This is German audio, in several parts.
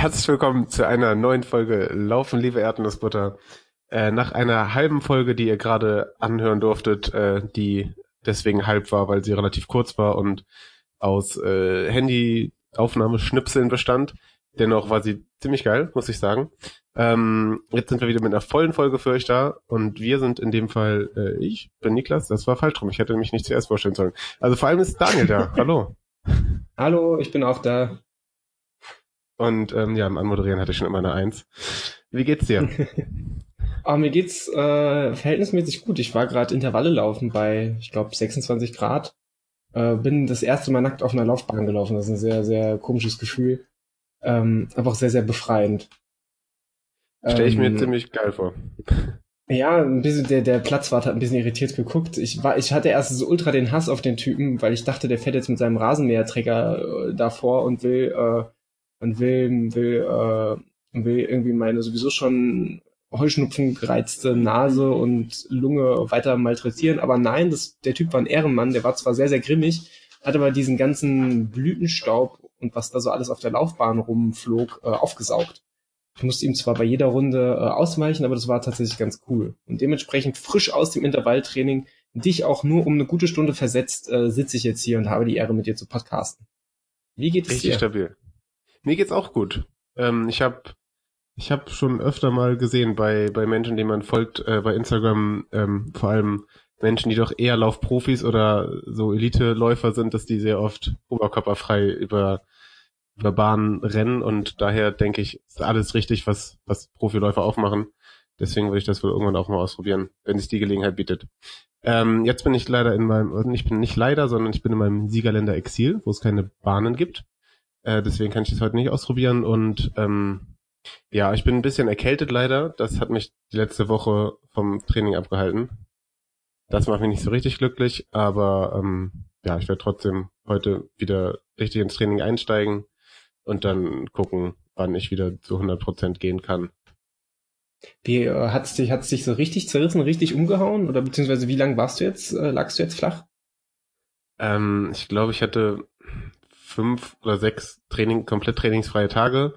herzlich willkommen zu einer neuen Folge Laufen, liebe Erdnussbutter. Äh, nach einer halben Folge, die ihr gerade anhören durftet, äh, die deswegen halb war, weil sie relativ kurz war und aus äh, Handyaufnahmeschnipseln bestand. Dennoch war sie ziemlich geil, muss ich sagen. Ähm, jetzt sind wir wieder mit einer vollen Folge für euch da und wir sind in dem Fall, äh, ich bin Niklas, das war falsch rum, ich hätte mich nicht zuerst vorstellen sollen. Also vor allem ist Daniel da, hallo. Hallo, ich bin auch da. Und ähm, ja, im Anmoderieren hatte ich schon immer eine Eins. Wie geht's dir? Aber mir geht's äh, verhältnismäßig gut. Ich war gerade Intervalle laufen bei, ich glaube, 26 Grad. Äh, bin das erste Mal nackt auf einer Laufbahn gelaufen. Das ist ein sehr, sehr komisches Gefühl. Ähm, aber auch sehr, sehr befreiend. Stelle ich mir ähm, ziemlich geil vor. Ja, ein bisschen, der, der Platzwart hat ein bisschen irritiert geguckt. Ich war, ich hatte erst so ultra den Hass auf den Typen, weil ich dachte, der fährt jetzt mit seinem Rasenmäherträger äh, davor und will, äh, und will, will, äh, will irgendwie meine sowieso schon Heuschnupfen gereizte Nase und Lunge weiter malträtieren. Aber nein, das, der Typ war ein Ehrenmann, der war zwar sehr, sehr grimmig, hat aber diesen ganzen Blütenstaub und was da so alles auf der Laufbahn rumflog, äh, aufgesaugt. Ich musste ihm zwar bei jeder Runde äh, ausweichen, aber das war tatsächlich ganz cool. Und dementsprechend frisch aus dem Intervalltraining, dich auch nur um eine gute Stunde versetzt, äh, sitze ich jetzt hier und habe die Ehre, mit dir zu podcasten. Wie geht es Richtig dir? stabil. Mir geht's auch gut. Ähm, ich habe ich hab schon öfter mal gesehen bei, bei Menschen, denen man folgt, äh, bei Instagram, ähm, vor allem Menschen, die doch eher Laufprofis oder so Elite-Läufer sind, dass die sehr oft oberkörperfrei über über Bahnen rennen und daher denke ich, ist alles richtig, was, was Profiläufer auch machen. Deswegen würde ich das wohl irgendwann auch mal ausprobieren, wenn es die Gelegenheit bietet. Ähm, jetzt bin ich leider in meinem, ich bin nicht leider, sondern ich bin in meinem Siegerländer Exil, wo es keine Bahnen gibt. Äh, deswegen kann ich das heute nicht ausprobieren und ähm, ja, ich bin ein bisschen erkältet leider. Das hat mich die letzte Woche vom Training abgehalten. Das macht mich nicht so richtig glücklich, aber ähm, ja, ich werde trotzdem heute wieder richtig ins Training einsteigen und dann gucken, wann ich wieder zu 100% gehen kann. Wie äh, hat's dich hat's dich so richtig zerrissen, richtig umgehauen oder beziehungsweise wie lang warst du jetzt äh, lagst du jetzt flach? Ähm, ich glaube, ich hatte fünf oder sechs Training komplett trainingsfreie Tage.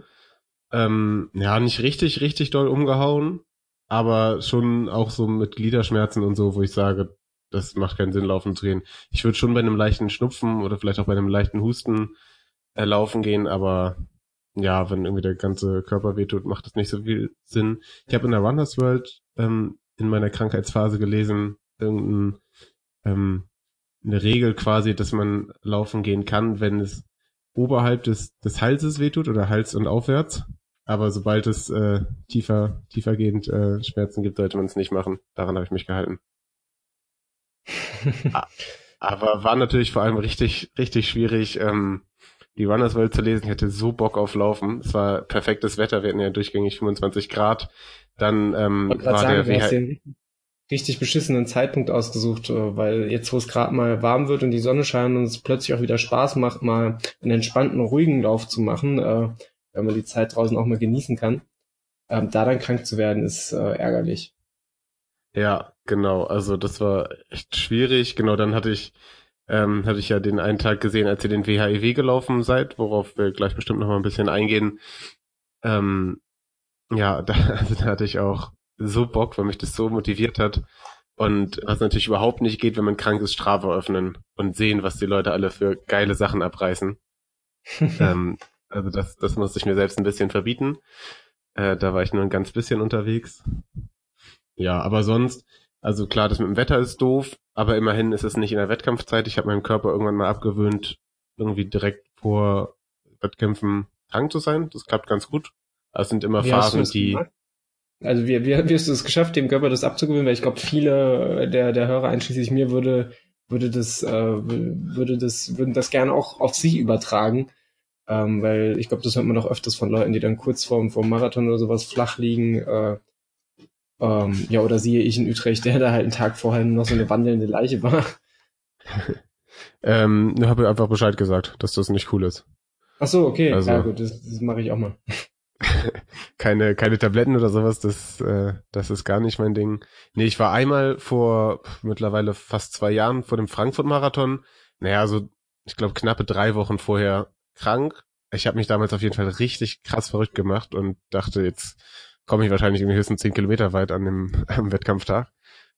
Ähm, ja, nicht richtig richtig doll umgehauen, aber schon auch so mit Gliederschmerzen und so, wo ich sage, das macht keinen Sinn, laufen zu gehen. Ich würde schon bei einem leichten Schnupfen oder vielleicht auch bei einem leichten Husten äh, laufen gehen, aber ja, wenn irgendwie der ganze Körper wehtut, macht das nicht so viel Sinn. Ich habe in der Runners World ähm, in meiner Krankheitsphase gelesen, irgendein, ähm, eine Regel quasi, dass man laufen gehen kann, wenn es oberhalb des, des Halses wehtut oder Hals und aufwärts. Aber sobald es äh, tiefer, tiefergehend äh, Schmerzen gibt, sollte man es nicht machen. Daran habe ich mich gehalten. Aber war natürlich vor allem richtig, richtig schwierig, ähm, die Runners World zu lesen. Ich hatte so Bock auf Laufen. Es war perfektes Wetter. Wir hatten ja durchgängig 25 Grad. Dann ähm, war sagen, der WH richtig beschissenen Zeitpunkt ausgesucht, äh, weil jetzt, wo es gerade mal warm wird und die Sonne scheint und es plötzlich auch wieder Spaß macht, mal einen entspannten, ruhigen Lauf zu machen, äh, wenn man die Zeit draußen auch mal genießen kann. Ähm, da dann krank zu werden, ist äh, ärgerlich. Ja, genau. Also das war echt schwierig. Genau, dann hatte ich ähm, hatte ich ja den einen Tag gesehen, als ihr den WHIW e gelaufen seid, worauf wir gleich bestimmt noch mal ein bisschen eingehen. Ähm, ja, da, also da hatte ich auch so Bock, weil mich das so motiviert hat. Und was natürlich überhaupt nicht geht, wenn man krank ist, Strafe öffnen und sehen, was die Leute alle für geile Sachen abreißen. ähm, also das, das musste ich mir selbst ein bisschen verbieten. Äh, da war ich nur ein ganz bisschen unterwegs. Ja, aber sonst, also klar, das mit dem Wetter ist doof, aber immerhin ist es nicht in der Wettkampfzeit. Ich habe meinem Körper irgendwann mal abgewöhnt, irgendwie direkt vor Wettkämpfen krank zu sein. Das klappt ganz gut. Es sind immer wie Phasen, die. Gemacht? Also wie, wie, wie hast du es geschafft, dem Körper das abzugewöhnen? Weil ich glaube, viele der, der Hörer, einschließlich mir, würde, würde das, äh, würde das, würden das gerne auch auf sich übertragen. Ähm, weil ich glaube, das hört man doch öfters von Leuten, die dann kurz vorm, vorm Marathon oder sowas flach liegen, äh, ähm, ja, oder siehe ich in Utrecht, der da halt einen Tag vorher noch so eine wandelnde Leiche war. ähm, ich habe einfach Bescheid gesagt, dass das nicht cool ist. Ach so, okay. Also, ja gut, das, das mache ich auch mal. keine, keine Tabletten oder sowas, das, äh, das ist gar nicht mein Ding. Nee, ich war einmal vor mittlerweile fast zwei Jahren vor dem Frankfurt-Marathon. Naja, so, ich glaube, knappe drei Wochen vorher krank. ich habe mich damals auf jeden Fall richtig krass verrückt gemacht und dachte, jetzt komme ich wahrscheinlich irgendwie höchstens zehn Kilometer weit an dem am Wettkampftag.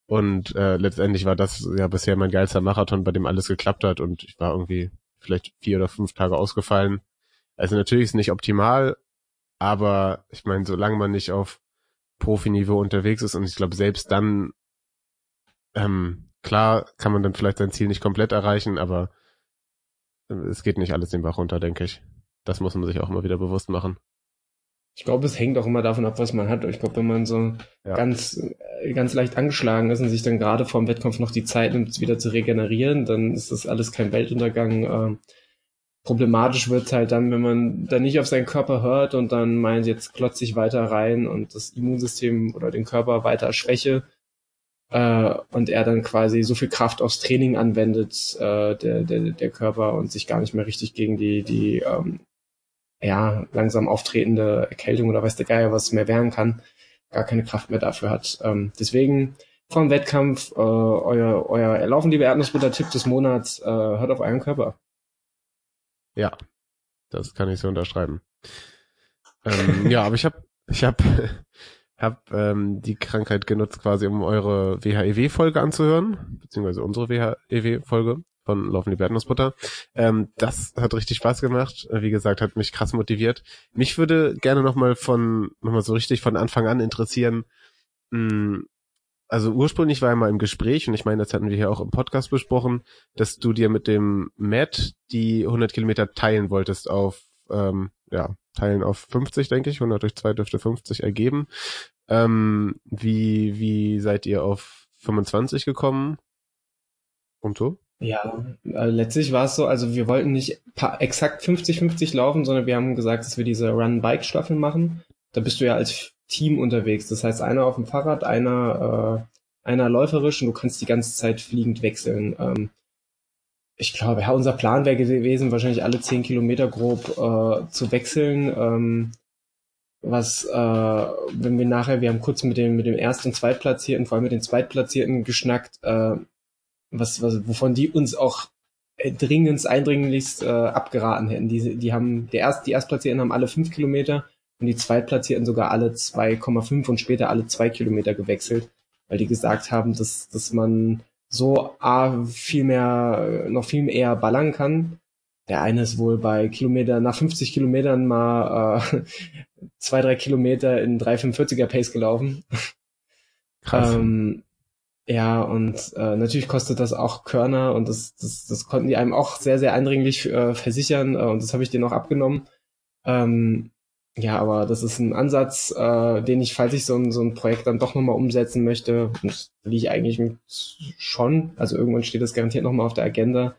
Und äh, letztendlich war das ja bisher mein geilster Marathon, bei dem alles geklappt hat und ich war irgendwie vielleicht vier oder fünf Tage ausgefallen. Also natürlich ist nicht optimal, aber ich meine, solange man nicht auf Profiniveau unterwegs ist und ich glaube, selbst dann, ähm, klar kann man dann vielleicht sein Ziel nicht komplett erreichen, aber äh, es geht nicht alles den Bach runter, denke ich. Das muss man sich auch mal wieder bewusst machen. Ich glaube, es hängt auch immer davon ab, was man hat. Ich glaube, wenn man so ja. ganz, äh, ganz leicht angeschlagen ist und sich dann gerade vor dem Wettkampf noch die Zeit nimmt, wieder zu regenerieren, dann ist das alles kein Weltuntergang. Problematisch wird halt dann, wenn man dann nicht auf seinen Körper hört und dann meint, jetzt klotze ich weiter rein und das Immunsystem oder den Körper weiter schwäche äh, und er dann quasi so viel Kraft aufs Training anwendet, äh, der, der, der Körper und sich gar nicht mehr richtig gegen die, die ähm, ja, langsam auftretende Erkältung oder weiß der Geier was mehr wehren kann, gar keine Kraft mehr dafür hat. Ähm, deswegen vom Wettkampf, äh, euer, euer Erlaufen, liebe Erdnussbutter-Tipp des Monats, äh, hört auf euren Körper. Ja, das kann ich so unterschreiben. ähm, ja, aber ich habe ich hab, hab, ähm, die Krankheit genutzt, quasi um eure WHEW-Folge anzuhören, beziehungsweise unsere WHEW-Folge von Laufen die Erdnussbutter. Ähm, das hat richtig Spaß gemacht. Wie gesagt, hat mich krass motiviert. Mich würde gerne nochmal von, nochmal so richtig von Anfang an interessieren, mh, hm, also ursprünglich war er mal im Gespräch und ich meine, das hatten wir hier auch im Podcast besprochen, dass du dir mit dem Matt die 100 Kilometer teilen wolltest auf, ähm, ja, teilen auf 50, denke ich. 100 durch 2 dürfte 50 ergeben. Ähm, wie, wie seid ihr auf 25 gekommen? Und so? Ja, äh, letztlich war es so, also wir wollten nicht exakt 50-50 laufen, sondern wir haben gesagt, dass wir diese Run-Bike-Staffel machen. Da bist du ja als Team unterwegs. Das heißt, einer auf dem Fahrrad, einer, äh, einer läuferisch und du kannst die ganze Zeit fliegend wechseln. Ähm, ich glaube, ja, unser Plan wäre gewesen, wahrscheinlich alle zehn Kilometer grob äh, zu wechseln. Ähm, was, äh, wenn wir nachher, wir haben kurz mit dem, mit dem Erst- und Zweitplatzierten, vor allem mit den Zweitplatzierten geschnackt, äh, was, was, wovon die uns auch dringendst, eindringlichst äh, abgeraten hätten. Die, die haben, der Erst, die Erstplatzierten haben alle fünf Kilometer und die Zweitplatzierten sogar alle 2,5 und später alle zwei Kilometer gewechselt, weil die gesagt haben, dass, dass man so A, viel mehr, noch viel eher ballern kann. Der eine ist wohl bei Kilometer, nach 50 Kilometern mal äh, zwei, drei Kilometer in 3,45er Pace gelaufen. Krass. Ähm, ja, und äh, natürlich kostet das auch Körner und das, das, das konnten die einem auch sehr, sehr eindringlich äh, versichern äh, und das habe ich denen auch abgenommen. Ähm, ja, aber das ist ein Ansatz, äh, den ich, falls ich so ein, so ein Projekt dann doch nochmal umsetzen möchte, das will ich eigentlich schon, also irgendwann steht das garantiert nochmal auf der Agenda,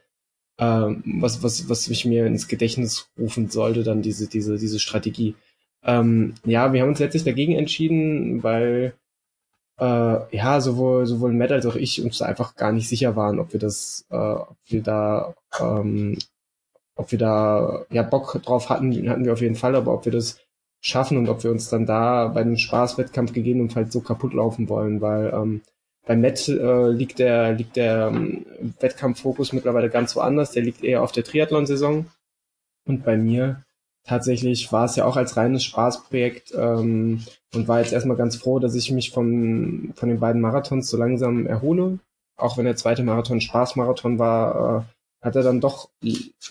äh, was, was, was ich mir ins Gedächtnis rufen sollte, dann diese, diese, diese Strategie. Ähm, ja, wir haben uns letztlich dagegen entschieden, weil äh, ja, sowohl, sowohl Matt als auch ich uns einfach gar nicht sicher waren, ob wir das, äh, ob wir da ähm, ob wir da ja Bock drauf hatten, hatten wir auf jeden Fall, aber ob wir das schaffen und ob wir uns dann da bei einem Spaßwettkampf gegebenenfalls so kaputt laufen wollen, weil ähm, bei Matt äh, liegt der, liegt der ähm, Wettkampffokus mittlerweile ganz woanders, der liegt eher auf der Triathlon-Saison. Und bei mir tatsächlich war es ja auch als reines Spaßprojekt ähm, und war jetzt erstmal ganz froh, dass ich mich von, von den beiden Marathons so langsam erhole. Auch wenn der zweite Marathon Spaßmarathon war, äh, hat er dann doch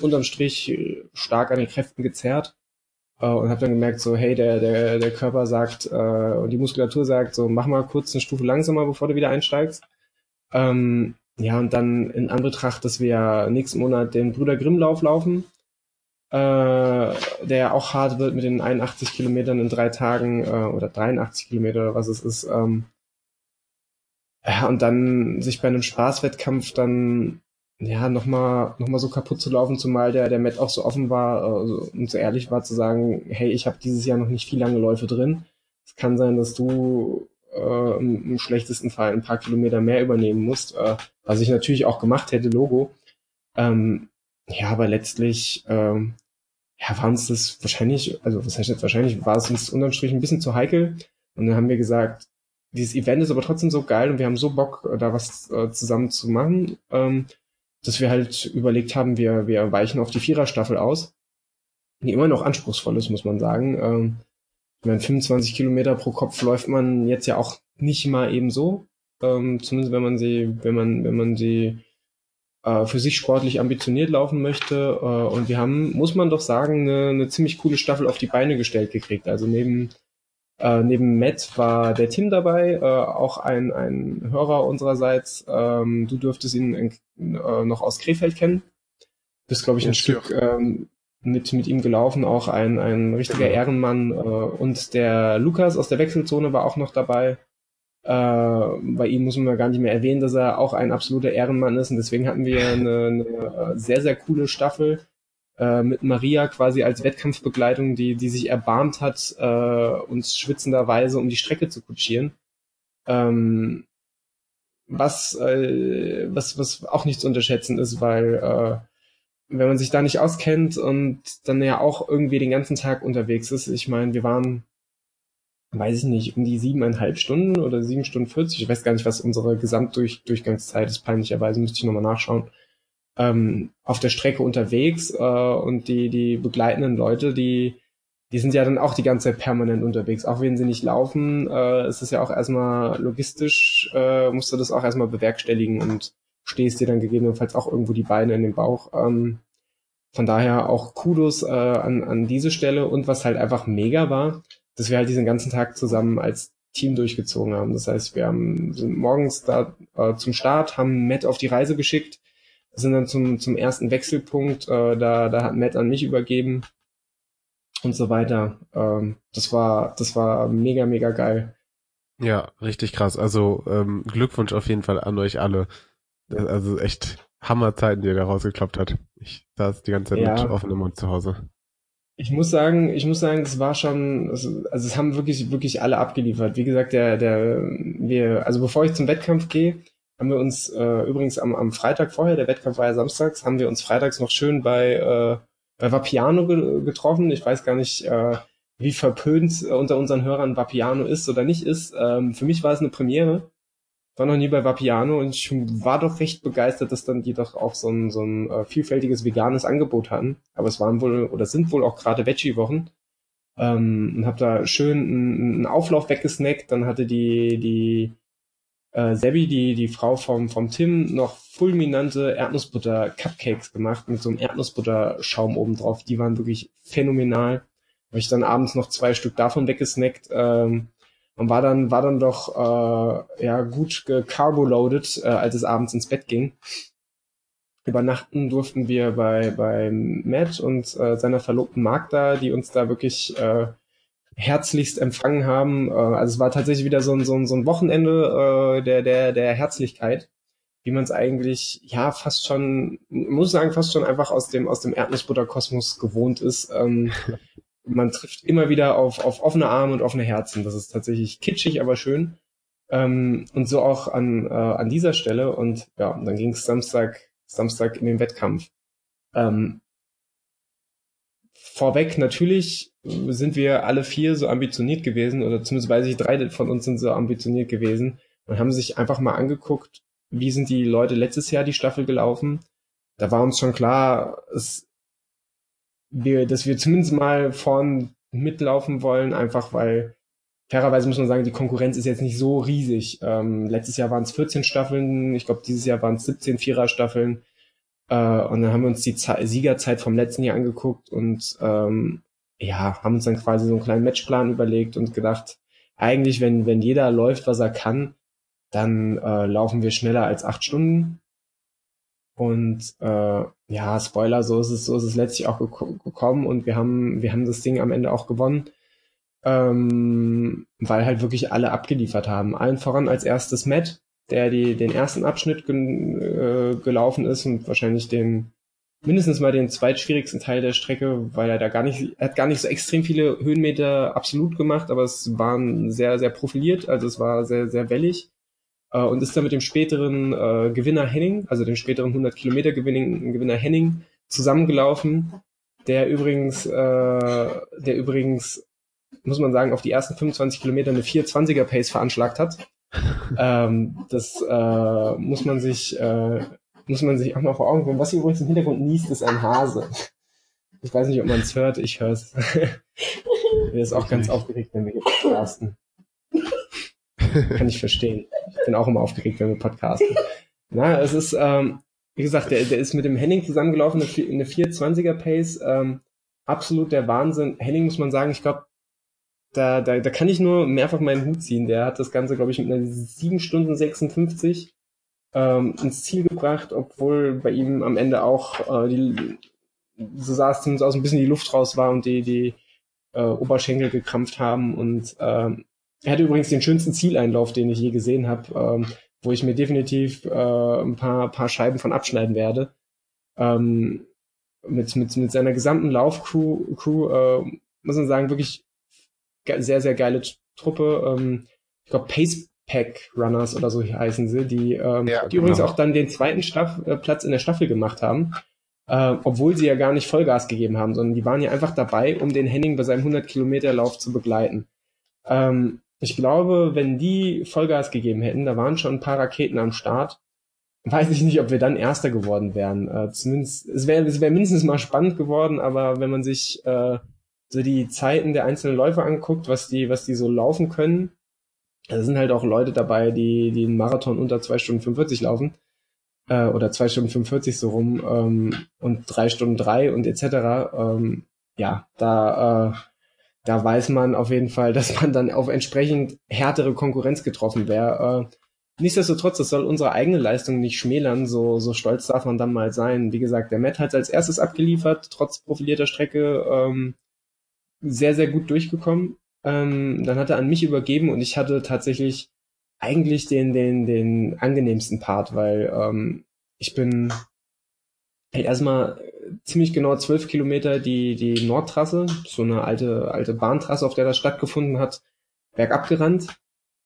unterm Strich stark an den Kräften gezerrt. Äh, und habe dann gemerkt, so, hey, der, der, der Körper sagt äh, und die Muskulatur sagt, so, mach mal kurz eine Stufe langsamer, bevor du wieder einsteigst. Ähm, ja, und dann in Anbetracht, dass wir nächsten Monat den Brüder Grimmlauf laufen, äh, der auch hart wird mit den 81 Kilometern in drei Tagen äh, oder 83 Kilometer was es ist. Ähm, ja, und dann sich bei einem Spaßwettkampf dann ja, nochmal noch mal so kaputt zu laufen, zumal der, der Matt auch so offen war also, und so ehrlich war zu sagen, hey, ich habe dieses Jahr noch nicht viel lange Läufe drin. Es kann sein, dass du äh, im, im schlechtesten Fall ein paar Kilometer mehr übernehmen musst, äh, was ich natürlich auch gemacht hätte, Logo. Ähm, ja, aber letztlich ähm, ja, war uns das wahrscheinlich, also was heißt jetzt wahrscheinlich, war es uns unterm Strich ein bisschen zu heikel. Und dann haben wir gesagt, dieses Event ist aber trotzdem so geil und wir haben so Bock, da was äh, zusammen zu machen. Ähm, dass wir halt überlegt haben, wir, wir weichen auf die Viererstaffel aus. die immer noch anspruchsvoll ist, muss man sagen. Ähm, ich meine, 25 Kilometer pro Kopf läuft man jetzt ja auch nicht mal eben so. Ähm, zumindest wenn man sie, wenn man, wenn man sie äh, für sich sportlich ambitioniert laufen möchte. Äh, und wir haben, muss man doch sagen, eine, eine ziemlich coole Staffel auf die Beine gestellt gekriegt. Also neben äh, neben Matt war der Tim dabei, äh, auch ein, ein Hörer unsererseits. Ähm, du dürftest ihn in, äh, noch aus Krefeld kennen. Bist, glaube ich, ein ja, Stück ähm, mit, mit ihm gelaufen, auch ein, ein richtiger genau. Ehrenmann. Äh, und der Lukas aus der Wechselzone war auch noch dabei. Äh, bei ihm muss man gar nicht mehr erwähnen, dass er auch ein absoluter Ehrenmann ist. Und deswegen hatten wir eine, eine sehr, sehr coole Staffel äh, mit Maria quasi als Wettkampfbegleitung, die, die sich erbarmt hat, äh, uns schwitzenderweise um die Strecke zu kutschieren. Ähm, was, äh, was, was auch nicht zu unterschätzen ist, weil äh, wenn man sich da nicht auskennt und dann ja auch irgendwie den ganzen Tag unterwegs ist, ich meine, wir waren weiß ich nicht, um die siebeneinhalb Stunden oder sieben Stunden vierzig. Ich weiß gar nicht, was unsere Gesamtdurchgangszeit ist. Peinlicherweise müsste ich nochmal nachschauen. Ähm, auf der Strecke unterwegs äh, und die, die begleitenden Leute, die, die sind ja dann auch die ganze Zeit permanent unterwegs. Auch wenn sie nicht laufen, äh, ist es ja auch erstmal logistisch, äh, musst du das auch erstmal bewerkstelligen und stehst dir dann gegebenenfalls auch irgendwo die Beine in den Bauch. Ähm, von daher auch Kudos äh, an, an diese Stelle und was halt einfach mega war, dass wir halt diesen ganzen Tag zusammen als Team durchgezogen haben. Das heißt, wir haben, sind morgens da äh, zum Start, haben Matt auf die Reise geschickt, sind dann zum, zum ersten Wechselpunkt, äh, da, da hat Matt an mich übergeben und so weiter. Ähm, das war, das war mega, mega geil. Ja, richtig krass. Also ähm, Glückwunsch auf jeden Fall an euch alle. Also echt Hammerzeiten, die ihr da rausgeklappt hat. Ich saß die ganze Zeit ja. mit offenem Mund zu Hause. Ich muss sagen, ich muss sagen, es war schon, also, also es haben wirklich, wirklich alle abgeliefert. Wie gesagt, der, der, wir, also bevor ich zum Wettkampf gehe, haben wir uns äh, übrigens am, am Freitag vorher, der Wettkampf war ja samstags, haben wir uns freitags noch schön bei, äh, bei Vapiano ge getroffen. Ich weiß gar nicht, äh, wie verpönt unter unseren Hörern Vapiano ist oder nicht ist. Ähm, für mich war es eine Premiere war noch nie bei Vapiano und ich war doch recht begeistert, dass dann die doch auch so ein, so ein äh, vielfältiges veganes Angebot hatten. Aber es waren wohl oder sind wohl auch gerade Veggie-Wochen. Ähm, und hab da schön einen Auflauf weggesnackt. Dann hatte die, die äh, Sebi, die, die Frau vom, vom Tim, noch fulminante Erdnussbutter-Cupcakes gemacht mit so einem Erdnussbutter-Schaum oben drauf. Die waren wirklich phänomenal. Habe ich dann abends noch zwei Stück davon weggesnackt. Ähm, und war dann, war dann doch äh, ja gut gecarboloaded, äh, als es abends ins Bett ging. Übernachten durften wir bei, bei Matt und äh, seiner Verlobten Magda, die uns da wirklich äh, herzlichst empfangen haben. Äh, also es war tatsächlich wieder so ein, so ein, so ein Wochenende äh, der, der, der Herzlichkeit, wie man es eigentlich, ja, fast schon, muss sagen, fast schon einfach aus dem, aus dem Erdnussbutterkosmos gewohnt ist. Ähm, man trifft immer wieder auf, auf offene Arme und offene Herzen. Das ist tatsächlich kitschig, aber schön. Ähm, und so auch an, äh, an dieser Stelle. Und ja, dann ging es Samstag, Samstag in den Wettkampf. Ähm, vorweg, natürlich sind wir alle vier so ambitioniert gewesen, oder zumindest weiß ich, drei von uns sind so ambitioniert gewesen und haben sich einfach mal angeguckt, wie sind die Leute letztes Jahr die Staffel gelaufen. Da war uns schon klar, es wir, dass wir zumindest mal vorn mitlaufen wollen, einfach weil fairerweise muss man sagen, die Konkurrenz ist jetzt nicht so riesig. Ähm, letztes Jahr waren es 14 Staffeln, ich glaube dieses Jahr waren es 17 Vierer-Staffeln. Äh, und dann haben wir uns die Ze Siegerzeit vom letzten Jahr angeguckt und ähm, ja, haben uns dann quasi so einen kleinen Matchplan überlegt und gedacht, eigentlich, wenn, wenn jeder läuft, was er kann, dann äh, laufen wir schneller als acht Stunden. Und äh, ja, Spoiler, so ist es, so ist es letztlich auch gek gekommen und wir haben, wir haben das Ding am Ende auch gewonnen, ähm, weil halt wirklich alle abgeliefert haben. Allen voran als erstes Matt, der die, den ersten Abschnitt ge äh, gelaufen ist und wahrscheinlich den mindestens mal den zweitschwierigsten Teil der Strecke, weil er da gar nicht, er hat gar nicht so extrem viele Höhenmeter absolut gemacht, aber es waren sehr, sehr profiliert, also es war sehr, sehr wellig äh, und ist dann mit dem späteren äh, Gewinner Henning, also dem späteren 100 Kilometer Gewinner Henning, zusammengelaufen, der übrigens, äh, der übrigens, muss man sagen, auf die ersten 25 Kilometer eine 420er Pace veranschlagt hat. Ähm, das äh, muss man sich, äh, muss man sich auch mal vor Augen führen. Was hier übrigens im Hintergrund niest, ist ein Hase. Ich weiß nicht, ob man es hört, ich höre es. er ist auch ganz aufgeregt, wenn wir hier podcasten. Kann ich verstehen. Ich bin auch immer aufgeregt, wenn wir podcasten. Na, es ist, ähm, wie gesagt, der, der ist mit dem Henning zusammengelaufen, eine, eine 420er Pace. Ähm, absolut der Wahnsinn. Henning muss man sagen, ich glaube, da, da, da kann ich nur mehrfach meinen Hut ziehen. Der hat das Ganze, glaube ich, mit einer 7 Stunden 56 ähm, ins Ziel gebracht, obwohl bei ihm am Ende auch äh, die, so sah es zumindest aus, ein bisschen die Luft raus war und die, die äh, Oberschenkel gekrampft haben. Und ähm, er hatte übrigens den schönsten Zieleinlauf, den ich je gesehen habe, ähm, wo ich mir definitiv äh, ein paar, paar Scheiben von abschneiden werde. Ähm, mit, mit, mit seiner gesamten Laufcrew, Crew, äh, muss man sagen, wirklich sehr, sehr geile Truppe. Ähm, ich glaube, Pacepack Runners oder so heißen sie, die, ähm, ja, die genau. übrigens auch dann den zweiten Staff, äh, Platz in der Staffel gemacht haben. Äh, obwohl sie ja gar nicht Vollgas gegeben haben, sondern die waren ja einfach dabei, um den Henning bei seinem 100 Kilometer Lauf zu begleiten. Ähm, ich glaube, wenn die Vollgas gegeben hätten, da waren schon ein paar Raketen am Start, weiß ich nicht, ob wir dann Erster geworden wären. Äh, zumindest, es wäre es wär mindestens mal spannend geworden, aber wenn man sich äh, so die Zeiten der einzelnen Läufer anguckt, was die, was die so laufen können, da sind halt auch Leute dabei, die, die einen Marathon unter zwei Stunden 45 laufen äh, oder zwei Stunden 45 so rum ähm, und drei Stunden drei und etc. Ähm, ja, da, äh, da weiß man auf jeden Fall, dass man dann auf entsprechend härtere Konkurrenz getroffen wäre. Äh, nichtsdestotrotz, das soll unsere eigene Leistung nicht schmälern, so, so stolz darf man dann mal sein. Wie gesagt, der Matt hat als erstes abgeliefert, trotz profilierter Strecke. Ähm, sehr, sehr gut durchgekommen. Ähm, dann hat er an mich übergeben und ich hatte tatsächlich eigentlich den, den, den angenehmsten Part, weil ähm, ich bin halt erstmal ziemlich genau zwölf Kilometer die, die Nordtrasse, so eine alte, alte Bahntrasse, auf der das stattgefunden hat, bergab gerannt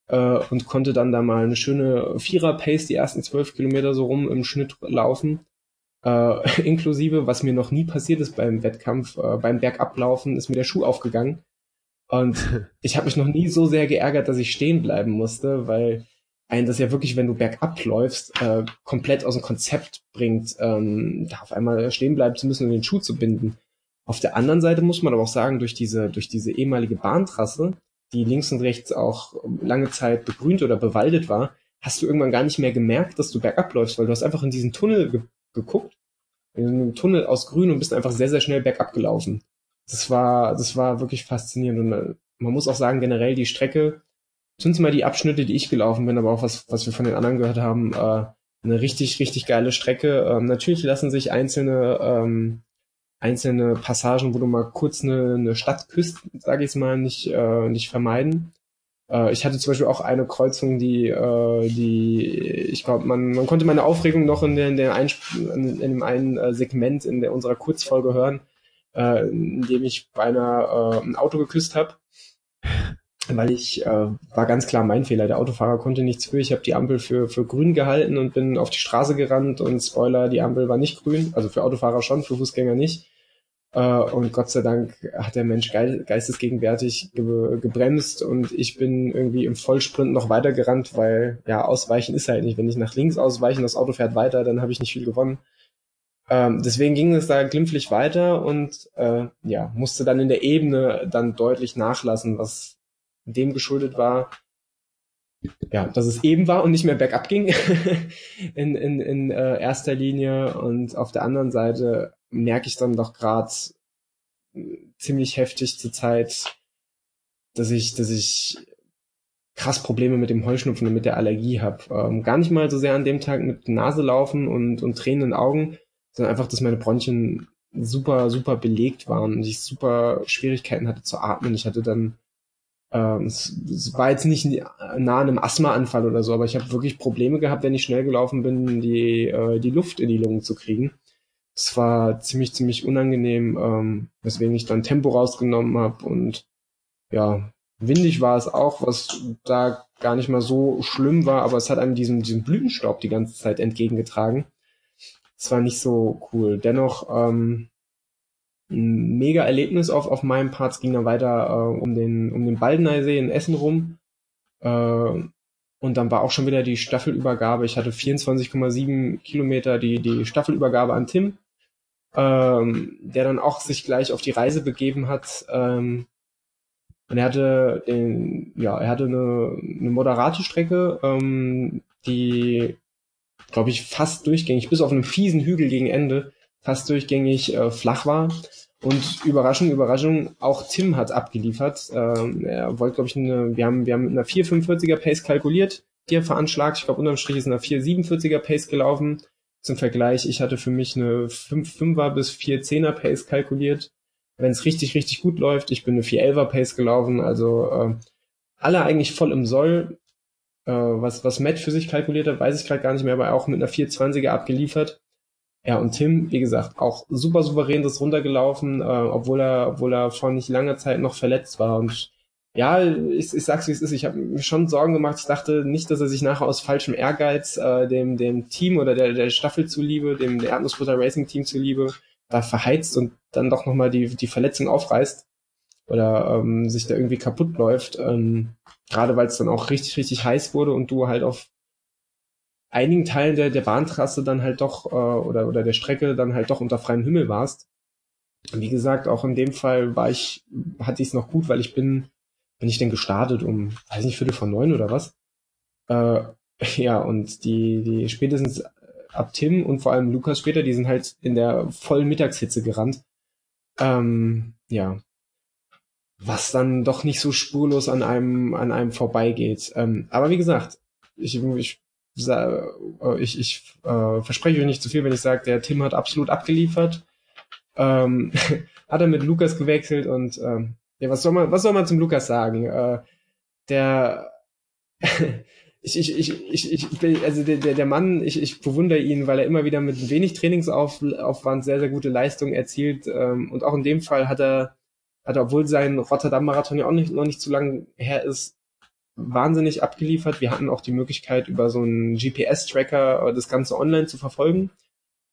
äh, und konnte dann da mal eine schöne Vierer-Pace die ersten zwölf Kilometer so rum im Schnitt laufen äh, inklusive, was mir noch nie passiert ist beim Wettkampf, äh, beim Bergablaufen, ist mir der Schuh aufgegangen. Und ich habe mich noch nie so sehr geärgert, dass ich stehen bleiben musste, weil ein das ja wirklich, wenn du bergab läufst, äh, komplett aus dem Konzept bringt, ähm, da auf einmal stehen bleiben zu müssen und den Schuh zu binden. Auf der anderen Seite muss man aber auch sagen, durch diese, durch diese ehemalige Bahntrasse, die links und rechts auch lange Zeit begrünt oder bewaldet war, hast du irgendwann gar nicht mehr gemerkt, dass du bergab läufst, weil du hast einfach in diesen Tunnel geguckt, in einem Tunnel aus Grün und bist einfach sehr, sehr schnell bergab gelaufen. Das war, das war wirklich faszinierend. Und man, man muss auch sagen, generell die Strecke, zumindest mal die Abschnitte, die ich gelaufen bin, aber auch was, was wir von den anderen gehört haben, äh, eine richtig, richtig geile Strecke. Ähm, natürlich lassen sich einzelne, ähm, einzelne Passagen, wo du mal kurz eine, eine Stadt küsst, sage ich mal, nicht, äh, nicht vermeiden. Äh, ich hatte zum Beispiel auch eine Kreuzung, die, äh, die ich glaube, man, man konnte meine Aufregung noch in, der, in, der Einsp in, in dem einen äh, Segment in der, unserer Kurzfolge hören, äh, in dem ich beinahe äh, ein Auto geküsst habe. Weil ich äh, war ganz klar mein Fehler. Der Autofahrer konnte nichts für. Ich habe die Ampel für, für grün gehalten und bin auf die Straße gerannt und Spoiler, die Ampel war nicht grün. Also für Autofahrer schon, für Fußgänger nicht. Äh, und Gott sei Dank hat der Mensch geistesgegenwärtig ge gebremst und ich bin irgendwie im Vollsprint noch weiter gerannt, weil ja, ausweichen ist halt nicht. Wenn ich nach links ausweiche und das Auto fährt weiter, dann habe ich nicht viel gewonnen. Ähm, deswegen ging es da glimpflich weiter und äh, ja, musste dann in der Ebene dann deutlich nachlassen, was dem geschuldet war, ja, dass es eben war und nicht mehr bergab ging in, in, in äh, erster Linie und auf der anderen Seite merke ich dann doch gerade ziemlich heftig zur Zeit, dass ich, dass ich krass Probleme mit dem Heuschnupfen und mit der Allergie habe. Ähm, gar nicht mal so sehr an dem Tag mit Nase laufen und, und tränenden Augen, sondern einfach, dass meine Bronchien super, super belegt waren und ich super Schwierigkeiten hatte zu atmen. Ich hatte dann, ähm, es, es war jetzt nicht nah an einem Asthmaanfall oder so, aber ich habe wirklich Probleme gehabt, wenn ich schnell gelaufen bin, die, äh, die Luft in die Lungen zu kriegen. Es war ziemlich, ziemlich unangenehm, ähm, weswegen ich dann Tempo rausgenommen habe und ja, windig war es auch, was da gar nicht mal so schlimm war, aber es hat einem diesen, diesen Blütenstaub die ganze Zeit entgegengetragen. Es war nicht so cool. Dennoch ähm, ein mega Erlebnis auf, auf meinem Part. Es ging dann weiter äh, um den, um den Baldeneysee in Essen rum. Äh, und dann war auch schon wieder die Staffelübergabe. Ich hatte 24,7 Kilometer die, die Staffelübergabe an Tim. Ähm, der dann auch sich gleich auf die Reise begeben hat. Ähm, und er hatte den, ja, er hatte eine, eine moderate Strecke, ähm, die, glaube ich, fast durchgängig, bis auf einen fiesen Hügel gegen Ende, fast durchgängig äh, flach war. Und Überraschung, Überraschung, auch Tim hat abgeliefert. Ähm, er wollte, glaube ich, eine, wir haben, wir haben mit einer 4,45er Pace kalkuliert, die er veranschlagt. Ich glaube, unterm Strich ist eine 4,47er Pace gelaufen. Zum Vergleich, ich hatte für mich eine 5,5er bis 4,10er Pace kalkuliert. Wenn es richtig, richtig gut läuft, ich bin eine 4,11er Pace gelaufen, also äh, alle eigentlich voll im Soll. Äh, was, was Matt für sich kalkuliert hat, weiß ich gerade gar nicht mehr, aber auch mit einer 420er abgeliefert. Ja, und Tim, wie gesagt, auch super souverän das runtergelaufen, äh, obwohl er, obwohl er vor nicht langer Zeit noch verletzt war. Und ja, ich, ich sag's wie es ist, ich habe mir schon Sorgen gemacht. Ich dachte nicht, dass er sich nachher aus falschem Ehrgeiz äh, dem, dem Team oder der, der Staffel zuliebe, dem Erdnussbutter Racing Team zuliebe, da verheizt und dann doch nochmal die, die Verletzung aufreißt oder ähm, sich da irgendwie kaputt läuft. Ähm, Gerade weil es dann auch richtig, richtig heiß wurde und du halt auf einigen Teilen der, der Bahntrasse dann halt doch äh, oder, oder der Strecke dann halt doch unter freiem Himmel warst. Wie gesagt, auch in dem Fall war ich, hatte ich es noch gut, weil ich bin, bin ich denn gestartet um, weiß nicht, Viertel von neun oder was? Äh, ja, und die, die spätestens ab Tim und vor allem Lukas später, die sind halt in der vollen Mittagshitze gerannt. Ähm, ja. Was dann doch nicht so spurlos an einem, an einem vorbeigeht. Ähm, aber wie gesagt, ich, ich äh, ich, ich äh, verspreche euch nicht zu viel, wenn ich sage, der Tim hat absolut abgeliefert. Ähm, hat er mit Lukas gewechselt und ähm, ja, was soll man, was soll man zum Lukas sagen? Äh, der ich, ich, ich, ich, ich, also der, der Mann, ich, ich bewundere ihn, weil er immer wieder mit wenig Trainingsaufwand sehr, sehr gute Leistungen erzielt. Ähm, und auch in dem Fall hat er, hat er, obwohl sein Rotterdam-Marathon ja auch nicht, noch nicht zu lang her ist, wahnsinnig abgeliefert. Wir hatten auch die Möglichkeit, über so einen GPS-Tracker das Ganze online zu verfolgen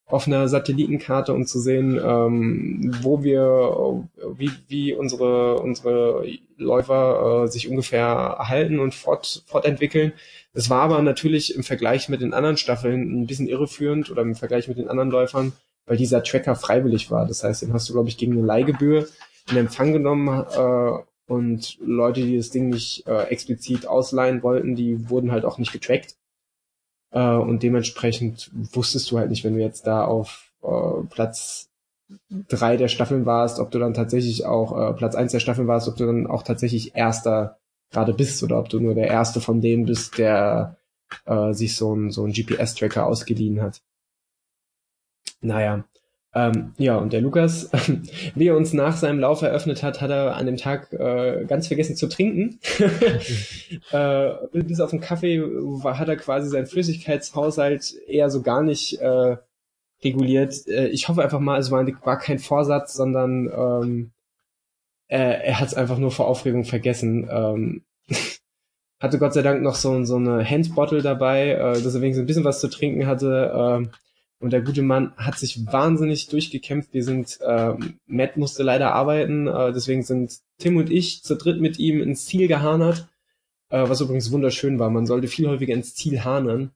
auf einer Satellitenkarte und zu sehen, ähm, wo wir, wie, wie unsere, unsere Läufer äh, sich ungefähr erhalten und fort, fortentwickeln. Das war aber natürlich im Vergleich mit den anderen Staffeln ein bisschen irreführend oder im Vergleich mit den anderen Läufern, weil dieser Tracker freiwillig war. Das heißt, den hast du, glaube ich, gegen eine Leihgebühr in Empfang genommen äh, und Leute, die das Ding nicht äh, explizit ausleihen wollten, die wurden halt auch nicht getrackt. Äh, und dementsprechend wusstest du halt nicht, wenn du jetzt da auf äh, Platz drei der Staffeln warst, ob du dann tatsächlich auch äh, Platz eins der Staffeln warst, ob du dann auch tatsächlich Erster gerade bist oder ob du nur der Erste von denen bist, der äh, sich so ein, so ein GPS-Tracker ausgeliehen hat. Naja, ähm, ja, und der Lukas, wie er uns nach seinem Lauf eröffnet hat, hat er an dem Tag äh, ganz vergessen zu trinken. äh, bis auf den Kaffee war, hat er quasi seinen Flüssigkeitshaushalt eher so gar nicht äh, reguliert. Äh, ich hoffe einfach mal, es war, war kein Vorsatz, sondern ähm, er, er hat es einfach nur vor Aufregung vergessen. Ähm, hatte Gott sei Dank noch so, so eine Handbottle dabei, äh, dass er wenigstens ein bisschen was zu trinken hatte. Und der gute Mann hat sich wahnsinnig durchgekämpft. Wir sind, äh, Matt musste leider arbeiten, äh, deswegen sind Tim und ich zu dritt mit ihm ins Ziel gehanert, äh, was übrigens wunderschön war. Man sollte viel häufiger ins Ziel hanern.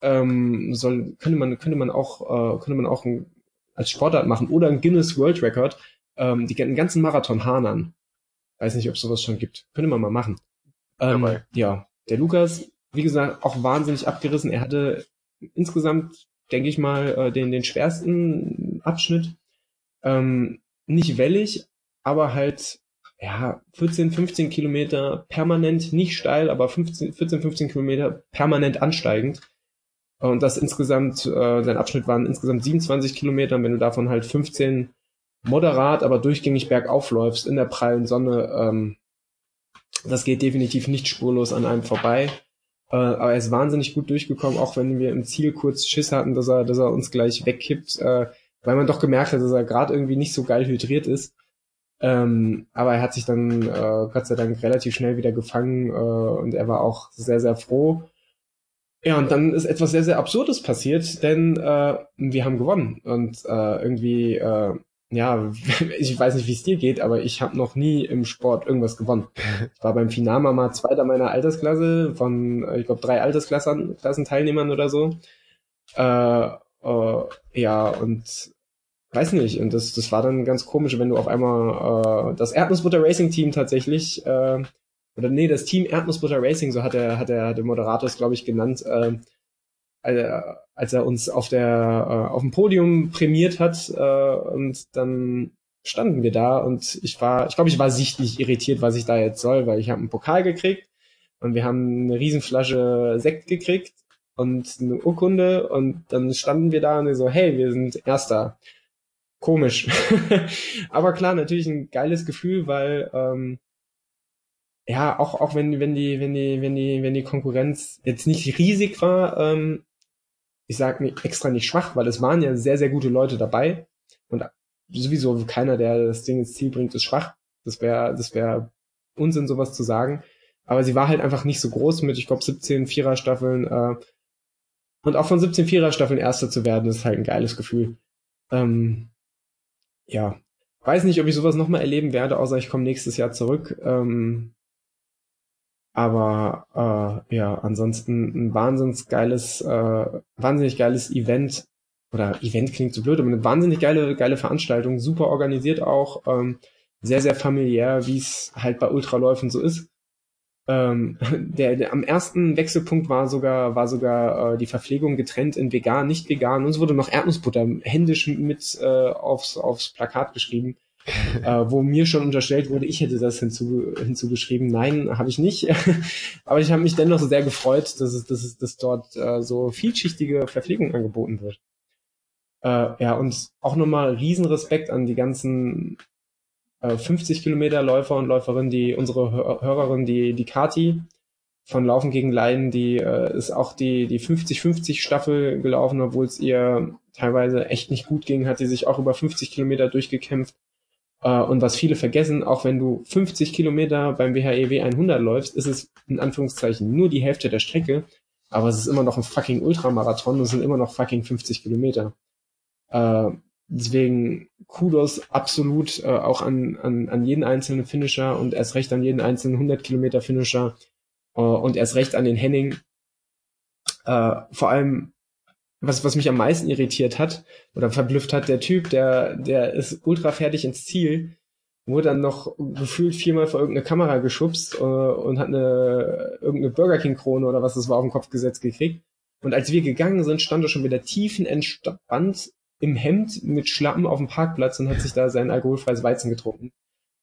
Ähm, soll, könnte man, könnte man auch, äh, könnte man auch ein, als Sportart machen oder ein Guinness World Record, ähm, die, den ganzen Marathon hanern. Weiß nicht, ob es sowas schon gibt. Könnte man mal machen. Ähm, ja, der Lukas, wie gesagt, auch wahnsinnig abgerissen. Er hatte insgesamt denke ich mal, äh, den, den schwersten Abschnitt. Ähm, nicht wellig, aber halt ja 14, 15 Kilometer permanent, nicht steil, aber 15, 14, 15 Kilometer permanent ansteigend. Und das insgesamt, äh, sein Abschnitt waren insgesamt 27 Kilometer. Wenn du davon halt 15 moderat, aber durchgängig bergauf läufst in der prallen Sonne, ähm, das geht definitiv nicht spurlos an einem vorbei. Äh, aber er ist wahnsinnig gut durchgekommen, auch wenn wir im Ziel kurz Schiss hatten, dass er, dass er uns gleich wegkippt, äh, weil man doch gemerkt hat, dass er gerade irgendwie nicht so geil hydriert ist. Ähm, aber er hat sich dann äh, Gott sei Dank relativ schnell wieder gefangen äh, und er war auch sehr, sehr froh. Ja, und dann ist etwas sehr, sehr Absurdes passiert, denn äh, wir haben gewonnen. Und äh, irgendwie äh, ja, ich weiß nicht, wie es dir geht, aber ich habe noch nie im Sport irgendwas gewonnen. Ich war beim Finama mal Zweiter meiner Altersklasse von, ich glaube, drei Altersklassenteilnehmern oder so. Äh, äh, ja, und weiß nicht. Und das, das war dann ganz komisch, wenn du auf einmal äh, das Erdnussbutter Racing Team tatsächlich, äh, oder nee, das Team Erdnussbutter Racing, so hat er, hat er der Moderator es, glaube ich, genannt, äh, als er uns auf der äh, auf dem Podium prämiert hat äh, und dann standen wir da und ich war, ich glaube, ich war sichtlich irritiert, was ich da jetzt soll, weil ich habe einen Pokal gekriegt und wir haben eine Riesenflasche Sekt gekriegt und eine Urkunde und dann standen wir da und so, hey, wir sind Erster komisch. Aber klar, natürlich ein geiles Gefühl, weil ähm, ja, auch, auch wenn, wenn die, wenn die, wenn die, wenn die Konkurrenz jetzt nicht riesig war, ähm, ich sag nicht extra nicht schwach, weil es waren ja sehr, sehr gute Leute dabei. Und sowieso keiner, der das Ding ins Ziel bringt, ist schwach. Das wäre, das wäre Unsinn, sowas zu sagen. Aber sie war halt einfach nicht so groß mit, ich glaube, 17 Vierer-Staffeln. Äh, und auch von 17 Vierer-Staffeln Erster zu werden, ist halt ein geiles Gefühl. Ähm, ja, weiß nicht, ob ich sowas nochmal erleben werde, außer ich komme nächstes Jahr zurück. Ähm, aber äh, ja, ansonsten ein wahnsinnig geiles, äh, wahnsinnig geiles Event. Oder Event klingt so blöd, aber eine wahnsinnig geile, geile Veranstaltung, super organisiert auch, ähm, sehr, sehr familiär, wie es halt bei Ultraläufen so ist. Ähm, der, der am ersten Wechselpunkt war sogar war sogar äh, die Verpflegung getrennt in vegan, nicht vegan. Uns wurde noch Erdnussbutter händisch mit äh, aufs aufs Plakat geschrieben, äh, wo mir schon unterstellt wurde, ich hätte das hinzu, hinzugeschrieben. Nein, habe ich nicht. Aber ich habe mich dennoch sehr gefreut, dass es dass es dass dort äh, so vielschichtige Verpflegung angeboten wird. Äh, ja und auch nochmal Riesenrespekt an die ganzen 50 äh, Kilometer Läufer und Läuferinnen, die unsere Hörerin, die, die Kati von Laufen gegen Leiden, die äh, ist auch die, die 50-50 Staffel gelaufen, obwohl es ihr teilweise echt nicht gut ging, hat sie sich auch über 50 Kilometer durchgekämpft. Äh, und was viele vergessen, auch wenn du 50 Kilometer beim WHEW 100 läufst, ist es in Anführungszeichen nur die Hälfte der Strecke, aber es ist immer noch ein fucking Ultramarathon und es sind immer noch fucking 50 Kilometer. Äh, Deswegen Kudos absolut äh, auch an, an, an jeden einzelnen Finisher und erst recht an jeden einzelnen 100 Kilometer Finisher äh, und erst recht an den Henning. Äh, vor allem, was, was mich am meisten irritiert hat oder verblüfft hat, der Typ, der, der ist ultra fertig ins Ziel, wurde dann noch gefühlt viermal vor irgendeine Kamera geschubst äh, und hat eine irgendeine Burger King Krone oder was das war auf den Kopf gesetzt gekriegt. Und als wir gegangen sind, stand er schon wieder tiefenentspannt im Hemd mit Schlappen auf dem Parkplatz und hat sich da sein alkoholfreies Weizen getrunken.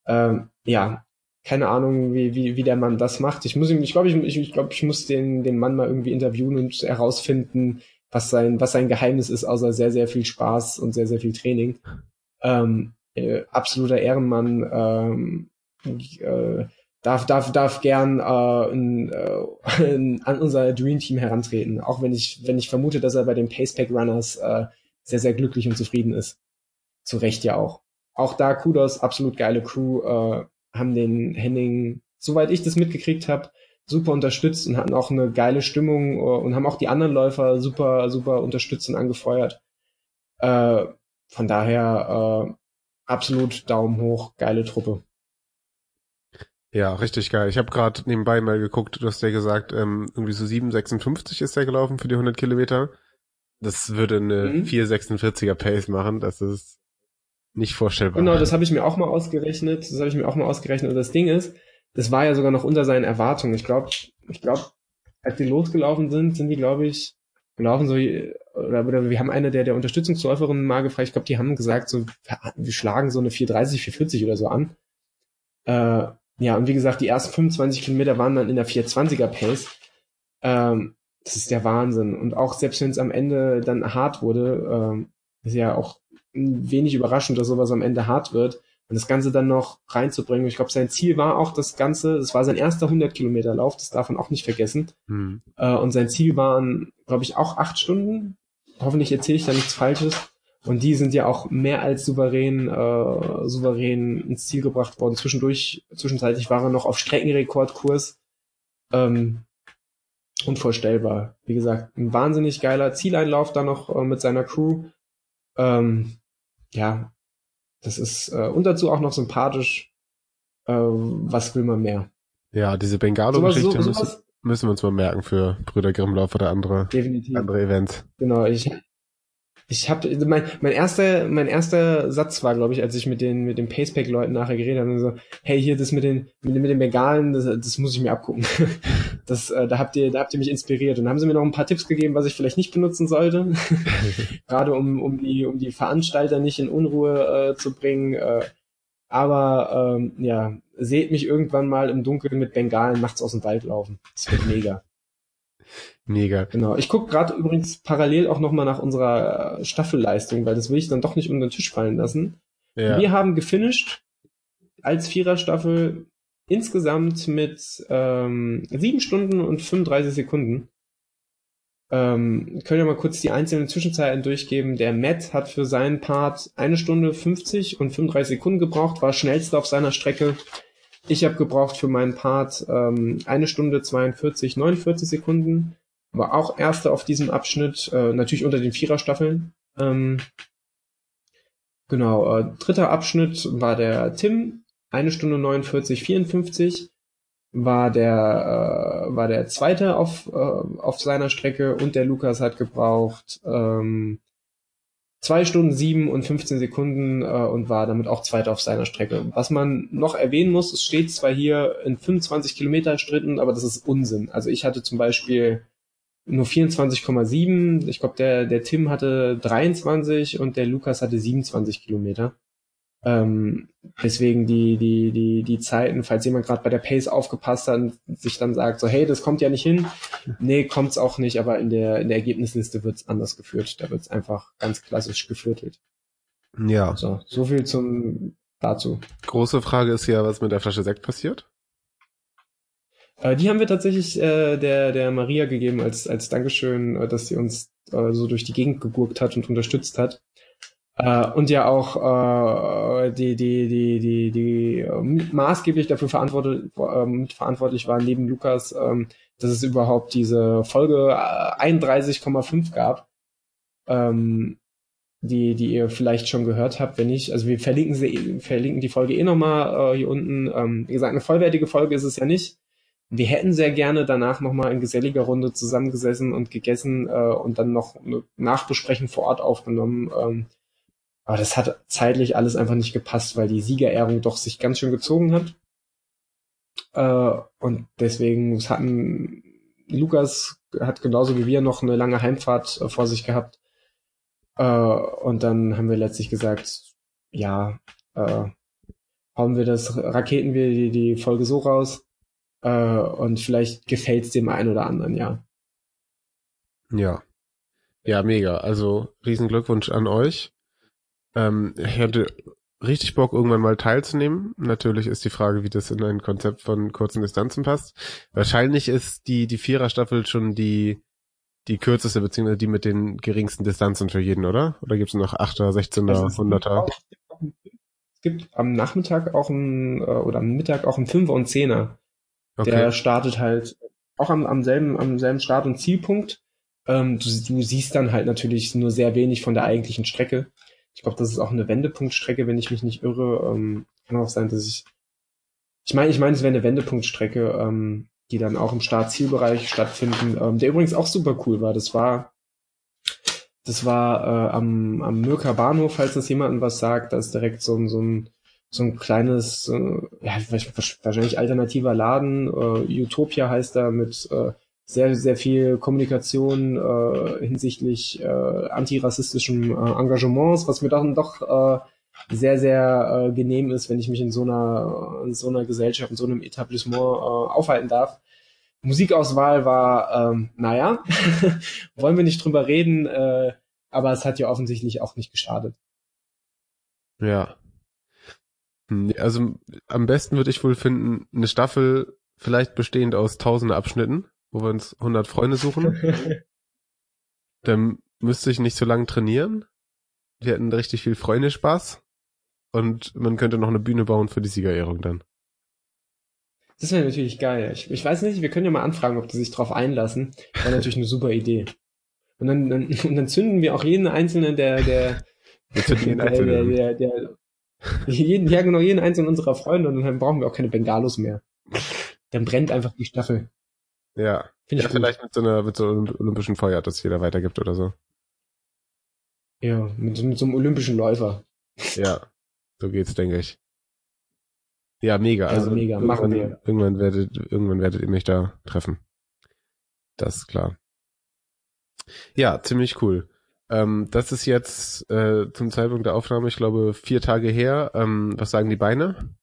Ähm, ja, keine Ahnung, wie, wie, wie der Mann das macht. Ich muss ihm, ich glaube, ich, ich, ich, glaub, ich muss den, den Mann mal irgendwie interviewen und herausfinden, was sein, was sein Geheimnis ist, außer sehr, sehr viel Spaß und sehr, sehr viel Training. Ähm, äh, absoluter Ehrenmann, ähm, äh, darf, darf, darf gern äh, in, äh, in, an unser Dream Team herantreten. Auch wenn ich, wenn ich vermute, dass er bei den Pacepack Runners äh, sehr, sehr glücklich und zufrieden ist. Zu Recht ja auch. Auch da Kudos, absolut geile Crew, äh, haben den Henning, soweit ich das mitgekriegt habe, super unterstützt und hatten auch eine geile Stimmung äh, und haben auch die anderen Läufer super, super unterstützt und angefeuert. Äh, von daher äh, absolut Daumen hoch, geile Truppe. Ja, richtig geil. Ich habe gerade nebenbei mal geguckt, du hast ja gesagt, ähm, irgendwie so 7,56 ist der gelaufen für die 100 Kilometer. Das würde eine mhm. 446er Pace machen. Das ist nicht vorstellbar. Genau, das habe ich mir auch mal ausgerechnet. Das habe ich mir auch mal ausgerechnet. Und das Ding ist, das war ja sogar noch unter seinen Erwartungen. Ich glaube, ich glaube, als die losgelaufen sind, sind die, glaube ich, gelaufen so, oder, oder wir haben eine der, der Unterstützungsläuferinnen mal gefragt, ich glaube, die haben gesagt, so, wir schlagen so eine 430, 440 oder so an. Äh, ja, und wie gesagt, die ersten 25 Kilometer waren dann in der 420er Pace. Ähm, das ist der Wahnsinn. Und auch selbst wenn es am Ende dann hart wurde, äh, ist ja auch wenig überraschend, dass sowas am Ende hart wird. Und das Ganze dann noch reinzubringen. Ich glaube, sein Ziel war auch das Ganze, das war sein erster 100 Kilometer Lauf, das darf man auch nicht vergessen. Hm. Äh, und sein Ziel waren, glaube ich, auch acht Stunden. Hoffentlich erzähle ich da nichts Falsches. Und die sind ja auch mehr als souverän, äh, souverän ins Ziel gebracht worden. Zwischendurch, zwischenzeitlich war er noch auf Streckenrekordkurs. Ähm, unvorstellbar. Wie gesagt, ein wahnsinnig geiler Zieleinlauf da noch äh, mit seiner Crew. Ähm, ja, das ist äh, und dazu auch noch sympathisch. Äh, was will man mehr? Ja, diese Bengalo-Geschichte so, müssen, müssen wir uns mal merken für Brüder Grimmlauf oder andere, Definitiv. andere Events. Genau, ich, Ich habe mein, mein erster mein erster Satz war, glaube ich, als ich mit den mit den Pacepack Leuten nachher geredet habe, so, hey, hier das mit den mit, den, mit den Bengalen, das, das muss ich mir abgucken. Das äh, da habt ihr da habt ihr mich inspiriert und haben sie mir noch ein paar Tipps gegeben, was ich vielleicht nicht benutzen sollte. Gerade um um die um die Veranstalter nicht in Unruhe äh, zu bringen, äh, aber ähm, ja, seht mich irgendwann mal im Dunkeln mit Bengalen nachts aus dem Wald laufen. Das wird mega. Mega. Genau. Ich gucke gerade übrigens parallel auch nochmal nach unserer äh, Staffelleistung, weil das will ich dann doch nicht unter den Tisch fallen lassen. Ja. Wir haben gefinisht als Viererstaffel insgesamt mit ähm, 7 Stunden und 35 Sekunden. Ähm, können wir mal kurz die einzelnen Zwischenzeiten durchgeben. Der Matt hat für seinen Part eine Stunde 50 und 35 Sekunden gebraucht, war schnellster auf seiner Strecke. Ich habe gebraucht für meinen Part ähm, eine Stunde 42, 49 Sekunden war auch Erster auf diesem Abschnitt, äh, natürlich unter den Viererstaffeln. Ähm, genau, äh, dritter Abschnitt war der Tim, eine Stunde 49, 54 war der äh, war der zweite auf äh, auf seiner Strecke und der Lukas hat gebraucht ähm, zwei Stunden sieben und 15 Sekunden äh, und war damit auch zweiter auf seiner Strecke. Was man noch erwähnen muss, es steht zwar hier in 25 Kilometer Stritten, aber das ist Unsinn. Also ich hatte zum Beispiel nur 24,7. Ich glaube, der, der Tim hatte 23 und der Lukas hatte 27 Kilometer. Ähm, deswegen die, die, die, die Zeiten, falls jemand gerade bei der Pace aufgepasst hat und sich dann sagt, so, hey, das kommt ja nicht hin. Nee, kommt's auch nicht, aber in der, in der Ergebnisliste wird's anders geführt. Da wird's einfach ganz klassisch geviertelt. Ja. So, so viel zum dazu. Große Frage ist ja, was mit der Flasche Sekt passiert? Äh, die haben wir tatsächlich äh, der, der Maria gegeben als, als Dankeschön, äh, dass sie uns äh, so durch die Gegend gegurkt hat und unterstützt hat. Äh, und ja auch äh, die, die, die, die, die äh, maßgeblich dafür verantwortlich, äh, verantwortlich war, neben Lukas, äh, dass es überhaupt diese Folge 31,5 äh, gab. Ähm, die, die ihr vielleicht schon gehört habt, wenn nicht, also wir verlinken sie, verlinken die Folge eh nochmal äh, hier unten. Ähm, wie gesagt, eine vollwertige Folge ist es ja nicht. Wir hätten sehr gerne danach nochmal in geselliger Runde zusammengesessen und gegessen äh, und dann noch eine Nachbesprechung vor Ort aufgenommen. Ähm, aber das hat zeitlich alles einfach nicht gepasst, weil die Siegerehrung doch sich ganz schön gezogen hat. Äh, und deswegen hatten Lukas hat genauso wie wir noch eine lange Heimfahrt äh, vor sich gehabt. Äh, und dann haben wir letztlich gesagt, ja, äh, hauen wir das, raketen wir die, die Folge so raus, äh, und vielleicht gefällt es dem einen oder anderen, ja. Ja. Ja, mega. Also riesen Glückwunsch an euch. Ähm, ich hätte richtig Bock, irgendwann mal teilzunehmen. Natürlich ist die Frage, wie das in ein Konzept von kurzen Distanzen passt. Wahrscheinlich ist die, die Vierer-Staffel schon die, die kürzeste, beziehungsweise die mit den geringsten Distanzen für jeden, oder? Oder gibt es noch 8er, 16er, 100er? Es gibt am Nachmittag auch ein, äh, oder am Mittag auch ein 5er und 10er. Okay. Der startet halt auch am, am selben, am selben Start- und Zielpunkt. Ähm, du, du siehst dann halt natürlich nur sehr wenig von der eigentlichen Strecke. Ich glaube, das ist auch eine Wendepunktstrecke, wenn ich mich nicht irre. Ähm, kann auch sein, dass ich. Ich meine, ich meine, es wäre eine Wendepunktstrecke, ähm, die dann auch im Start-Zielbereich stattfinden, ähm, der übrigens auch super cool war. Das war, das war äh, am, am Mürker Bahnhof, falls das jemandem was sagt, da ist direkt so, ein so ein so ein kleines, äh, ja, wahrscheinlich alternativer Laden. Äh, Utopia heißt da mit äh, sehr, sehr viel Kommunikation äh, hinsichtlich äh, antirassistischem äh, Engagements, was mir dann doch äh, sehr, sehr äh, genehm ist, wenn ich mich in so einer, in so einer Gesellschaft, in so einem Etablissement äh, aufhalten darf. Musikauswahl war, ähm, naja, wollen wir nicht drüber reden, äh, aber es hat ja offensichtlich auch nicht geschadet. Ja, hm, also am besten würde ich wohl finden, eine Staffel vielleicht bestehend aus tausende Abschnitten, wo wir uns 100 Freunde suchen. Dann müsste ich nicht so lange trainieren. Wir hätten richtig viel Freunde-Spaß. Und man könnte noch eine Bühne bauen für die Siegerehrung dann. Das wäre natürlich geil. Ich, ich, weiß nicht, wir können ja mal anfragen, ob die sich drauf einlassen. Wäre natürlich eine super Idee. Und dann, dann, und dann zünden wir auch jeden einzelnen der, der, der, der, der, der, jeden, ja, genau, jeden einzelnen unserer Freunde und dann brauchen wir auch keine Bengalos mehr. Dann brennt einfach die Staffel. Ja. Finde ich ja, vielleicht mit so einer, mit so einem olympischen Feuer, das jeder weitergibt oder so. Ja, mit, mit so einem olympischen Läufer. Ja, so geht's, denke ich. Ja, mega. Ja, also mega. Machen wir. Irgendwann werdet, irgendwann werdet ihr mich da treffen. Das ist klar. Ja, ziemlich cool. Ähm, das ist jetzt äh, zum Zeitpunkt der Aufnahme, ich glaube, vier Tage her. Ähm, was sagen die Beine?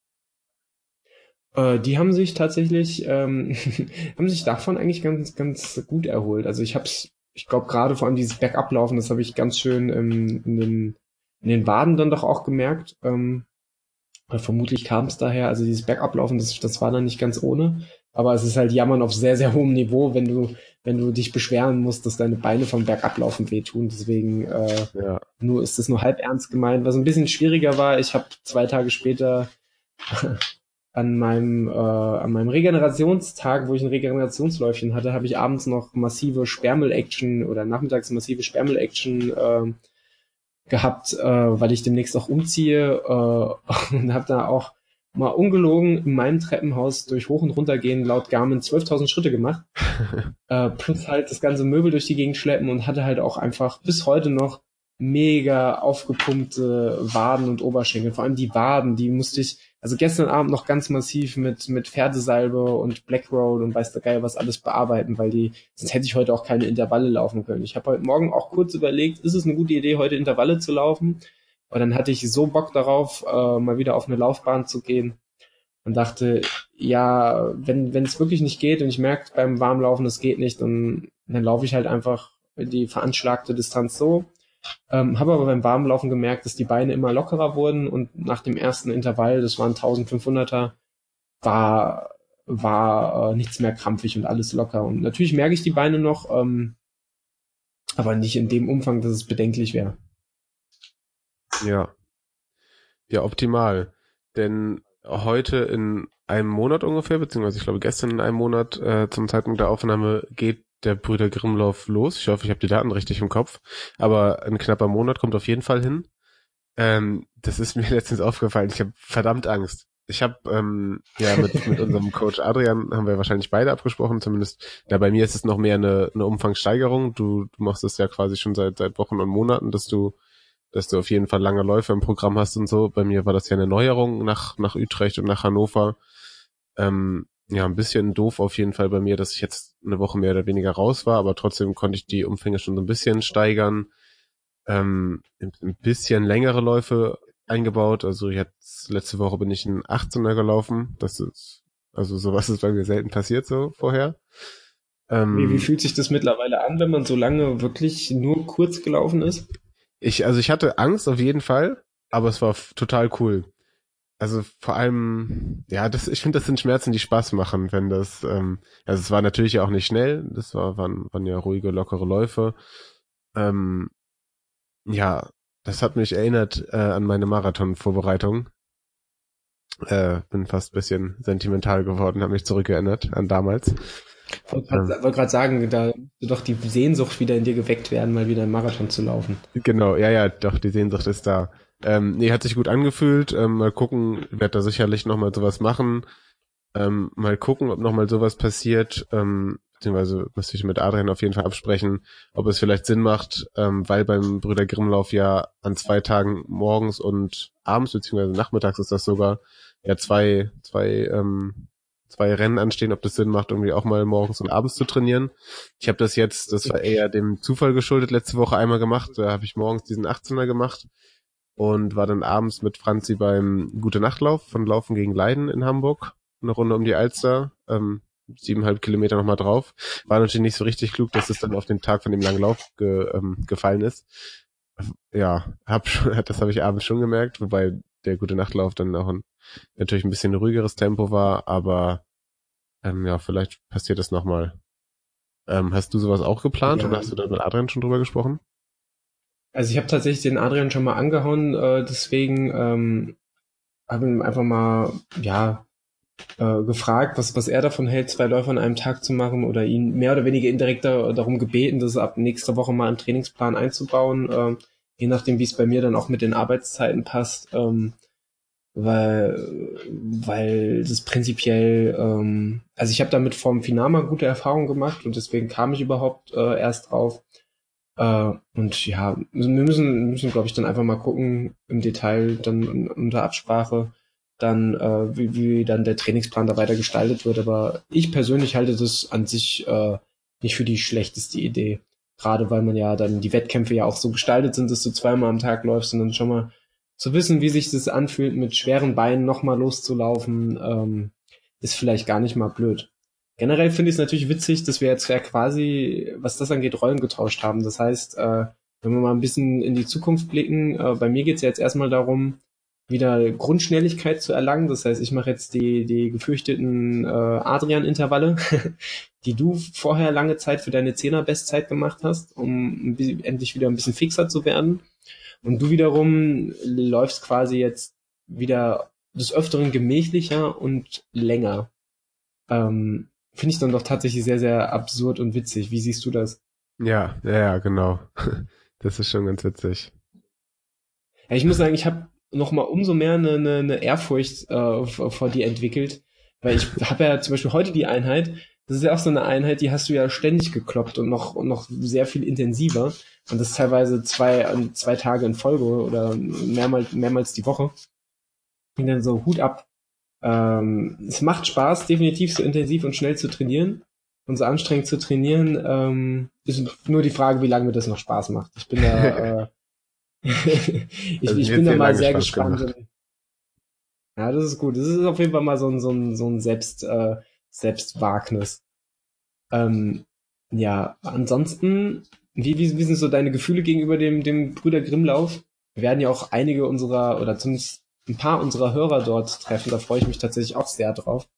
Äh, die haben sich tatsächlich, ähm, haben sich davon eigentlich ganz, ganz gut erholt. Also ich hab's, ich glaube gerade vor allem dieses Bergablaufen, das habe ich ganz schön ähm, in, den, in den Waden dann doch auch gemerkt. Ähm, vermutlich kam es daher, also dieses Bergablaufen, das, das war dann nicht ganz ohne. Aber es ist halt Jammern auf sehr, sehr hohem Niveau, wenn du, wenn du dich beschweren musst, dass deine Beine vom Bergablaufen wehtun. Deswegen äh, ja. nur ist es nur halb ernst gemeint. Was ein bisschen schwieriger war, ich habe zwei Tage später an meinem, äh, an meinem Regenerationstag, wo ich ein Regenerationsläufchen hatte, habe ich abends noch massive Sperrmüll-Action oder nachmittags massive Sperrmüll-Action äh, gehabt, äh, weil ich demnächst auch umziehe äh, und habe da auch mal ungelogen in meinem Treppenhaus durch hoch und runter gehen laut Garmin 12.000 Schritte gemacht. äh, plus halt das ganze Möbel durch die Gegend schleppen und hatte halt auch einfach bis heute noch mega aufgepumpte Waden und Oberschenkel. Vor allem die Waden, die musste ich, also gestern Abend noch ganz massiv mit, mit Pferdesalbe und Black Road und weiß der Geil was alles bearbeiten, weil die, sonst hätte ich heute auch keine Intervalle laufen können. Ich habe heute Morgen auch kurz überlegt, ist es eine gute Idee, heute Intervalle zu laufen? Und dann hatte ich so Bock darauf, äh, mal wieder auf eine Laufbahn zu gehen und dachte, ja, wenn wenn es wirklich nicht geht und ich merke beim Warmlaufen, es geht nicht, dann, dann laufe ich halt einfach die veranschlagte Distanz so. Ähm, habe aber beim Warmlaufen gemerkt, dass die Beine immer lockerer wurden und nach dem ersten Intervall, das waren 1500er, war war äh, nichts mehr krampfig und alles locker. Und natürlich merke ich die Beine noch, ähm, aber nicht in dem Umfang, dass es bedenklich wäre. Ja. Ja, optimal. Denn heute in einem Monat ungefähr, beziehungsweise ich glaube gestern in einem Monat äh, zum Zeitpunkt der Aufnahme geht der Brüder Grimmlauf los. Ich hoffe, ich habe die Daten richtig im Kopf. Aber ein knapper Monat kommt auf jeden Fall hin. Ähm, das ist mir letztens aufgefallen. Ich habe verdammt Angst. Ich habe ähm, ja mit, mit unserem Coach Adrian haben wir wahrscheinlich beide abgesprochen, zumindest. Ja, bei mir ist es noch mehr eine, eine Umfangssteigerung. Du, du machst es ja quasi schon seit seit Wochen und Monaten, dass du dass du auf jeden Fall lange Läufe im Programm hast und so. Bei mir war das ja eine Neuerung nach, nach Utrecht und nach Hannover. Ähm, ja, ein bisschen doof auf jeden Fall bei mir, dass ich jetzt eine Woche mehr oder weniger raus war, aber trotzdem konnte ich die Umfänge schon so ein bisschen steigern. Ähm, ein bisschen längere Läufe eingebaut. Also jetzt letzte Woche bin ich ein 18er gelaufen. Das ist, also sowas ist bei mir selten passiert so vorher. Ähm, wie, wie fühlt sich das mittlerweile an, wenn man so lange wirklich nur kurz gelaufen ist? Ich, also ich hatte Angst auf jeden Fall, aber es war total cool. Also vor allem, ja, das, ich finde, das sind Schmerzen, die Spaß machen, wenn das, ähm, also es war natürlich auch nicht schnell, das war, waren, waren ja ruhige, lockere Läufe. Ähm, ja, das hat mich erinnert äh, an meine Marathon-Vorbereitung. Äh, bin fast bisschen sentimental geworden, habe mich zurückerinnert an damals. Ich wollte gerade sagen, da doch die Sehnsucht wieder in dir geweckt werden, mal wieder einen Marathon zu laufen. Genau, ja, ja, doch, die Sehnsucht ist da. Ähm, nee, hat sich gut angefühlt. Ähm, mal gucken, werde da sicherlich nochmal sowas machen. Ähm, mal gucken, ob nochmal sowas passiert. Ähm, beziehungsweise müsste ich mit Adrian auf jeden Fall absprechen, ob es vielleicht Sinn macht, ähm, weil beim Brüder Grimmlauf ja an zwei Tagen morgens und abends, beziehungsweise nachmittags ist das sogar, ja zwei, zwei ähm, zwei Rennen anstehen, ob das Sinn macht, irgendwie auch mal morgens und abends zu trainieren. Ich habe das jetzt, das war eher dem Zufall geschuldet, letzte Woche einmal gemacht. Da habe ich morgens diesen 18er gemacht und war dann abends mit Franzi beim Gute Nachtlauf von Laufen gegen Leiden in Hamburg. Eine Runde um die Alster, ähm, siebeneinhalb Kilometer nochmal drauf. War natürlich nicht so richtig klug, dass es dann auf den Tag von dem langen Lauf ge, ähm, gefallen ist. Ja, hab schon, das habe ich abends schon gemerkt, wobei der gute Nachtlauf dann auch ein, natürlich ein bisschen ruhigeres Tempo war, aber ähm, ja, vielleicht passiert das nochmal. Ähm, hast du sowas auch geplant ja. oder hast du da mit Adrian schon drüber gesprochen? Also ich habe tatsächlich den Adrian schon mal angehauen, äh, deswegen ähm, habe ihn einfach mal, ja, äh, gefragt, was, was er davon hält, zwei Läufe an einem Tag zu machen oder ihn mehr oder weniger indirekt darum gebeten, das ab nächster Woche mal im Trainingsplan einzubauen. Äh, je nachdem, wie es bei mir dann auch mit den Arbeitszeiten passt, ähm, weil, weil das prinzipiell, ähm, also ich habe damit vom Finama gute Erfahrungen gemacht und deswegen kam ich überhaupt äh, erst drauf. Äh, und ja, wir müssen, müssen glaube ich, dann einfach mal gucken im Detail, dann unter Absprache, dann äh, wie, wie dann der Trainingsplan da weiter gestaltet wird. Aber ich persönlich halte das an sich äh, nicht für die schlechteste Idee. Gerade weil man ja dann die Wettkämpfe ja auch so gestaltet sind, dass du zweimal am Tag läufst und dann schon mal zu wissen, wie sich das anfühlt, mit schweren Beinen nochmal loszulaufen, ähm, ist vielleicht gar nicht mal blöd. Generell finde ich es natürlich witzig, dass wir jetzt ja quasi, was das angeht, Rollen getauscht haben. Das heißt, äh, wenn wir mal ein bisschen in die Zukunft blicken, äh, bei mir geht es ja jetzt erstmal darum, wieder Grundschnelligkeit zu erlangen. Das heißt, ich mache jetzt die, die gefürchteten äh, Adrian-Intervalle, die du vorher lange Zeit für deine Zehner-Bestzeit gemacht hast, um endlich wieder ein bisschen fixer zu werden. Und du wiederum läufst quasi jetzt wieder des Öfteren gemächlicher und länger. Ähm, Finde ich dann doch tatsächlich sehr, sehr absurd und witzig. Wie siehst du das? Ja, ja, ja, genau. Das ist schon ganz witzig. Ja, ich muss sagen, ich habe noch mal umso mehr eine, eine, eine Ehrfurcht äh, vor dir entwickelt, weil ich habe ja zum Beispiel heute die Einheit, das ist ja auch so eine Einheit, die hast du ja ständig gekloppt und noch, und noch sehr viel intensiver. Und das teilweise zwei, zwei Tage in Folge oder mehrmals, mehrmals die Woche. Und dann so Hut ab. Ähm, es macht Spaß, definitiv so intensiv und schnell zu trainieren und so anstrengend zu trainieren. Ähm, ist nur die Frage, wie lange mir das noch Spaß macht. Ich bin da, äh, ich, also ich bin da mal sehr Spaß gespannt. Ja, das ist gut. Das ist auf jeden Fall mal so ein, so ein, so ein Selbst, äh, Selbstwagnis. Ähm, ja, ansonsten, wie, wie, wie sind so deine Gefühle gegenüber dem, dem Brüder Grimmlauf? Wir werden ja auch einige unserer, oder zumindest ein paar unserer Hörer dort treffen. Da freue ich mich tatsächlich auch sehr drauf.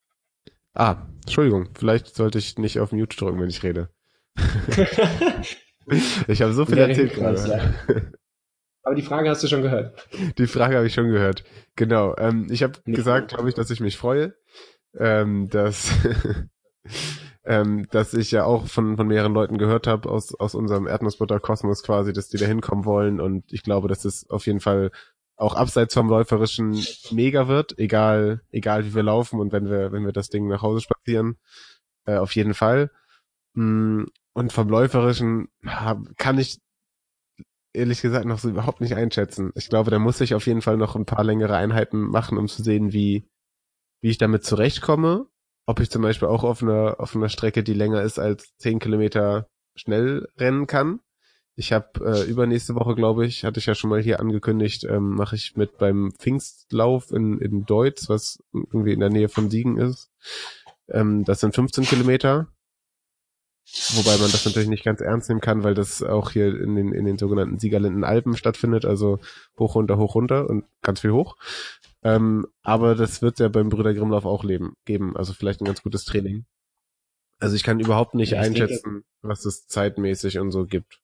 Ah, Entschuldigung, vielleicht sollte ich nicht auf Mute drücken, wenn ich rede. ich habe so viel erzählt gerade. Aber die Frage hast du schon gehört. Die Frage habe ich schon gehört. Genau. Ähm, ich habe gesagt, glaube ich, dass ich mich freue ähm, dass, ähm, dass ich ja auch von, von mehreren Leuten gehört habe aus, aus unserem Erdnussbutter-Kosmos quasi, dass die da hinkommen wollen und ich glaube, dass es auf jeden Fall auch abseits vom Läuferischen mega wird, egal, egal wie wir laufen und wenn wir, wenn wir das Ding nach Hause spazieren, äh, auf jeden Fall. Mm, und vom Läuferischen kann ich ehrlich gesagt noch so überhaupt nicht einschätzen. Ich glaube, da muss ich auf jeden Fall noch ein paar längere Einheiten machen, um zu sehen, wie, wie ich damit zurechtkomme, ob ich zum Beispiel auch auf einer, auf einer Strecke, die länger ist als zehn Kilometer schnell rennen kann. Ich habe äh, übernächste Woche, glaube ich, hatte ich ja schon mal hier angekündigt, ähm, mache ich mit beim Pfingstlauf in, in Deutz, was irgendwie in der Nähe von Siegen ist. Ähm, das sind 15 Kilometer. Wobei man das natürlich nicht ganz ernst nehmen kann, weil das auch hier in den, in den sogenannten Siegerlinden Alpen stattfindet, also hoch, runter, hoch, runter und ganz viel hoch. Ähm, aber das wird ja beim Brüder Grimmlauf auch leben, geben. Also vielleicht ein ganz gutes Training. Also ich kann überhaupt nicht ja, einschätzen, denke, was es zeitmäßig und so gibt.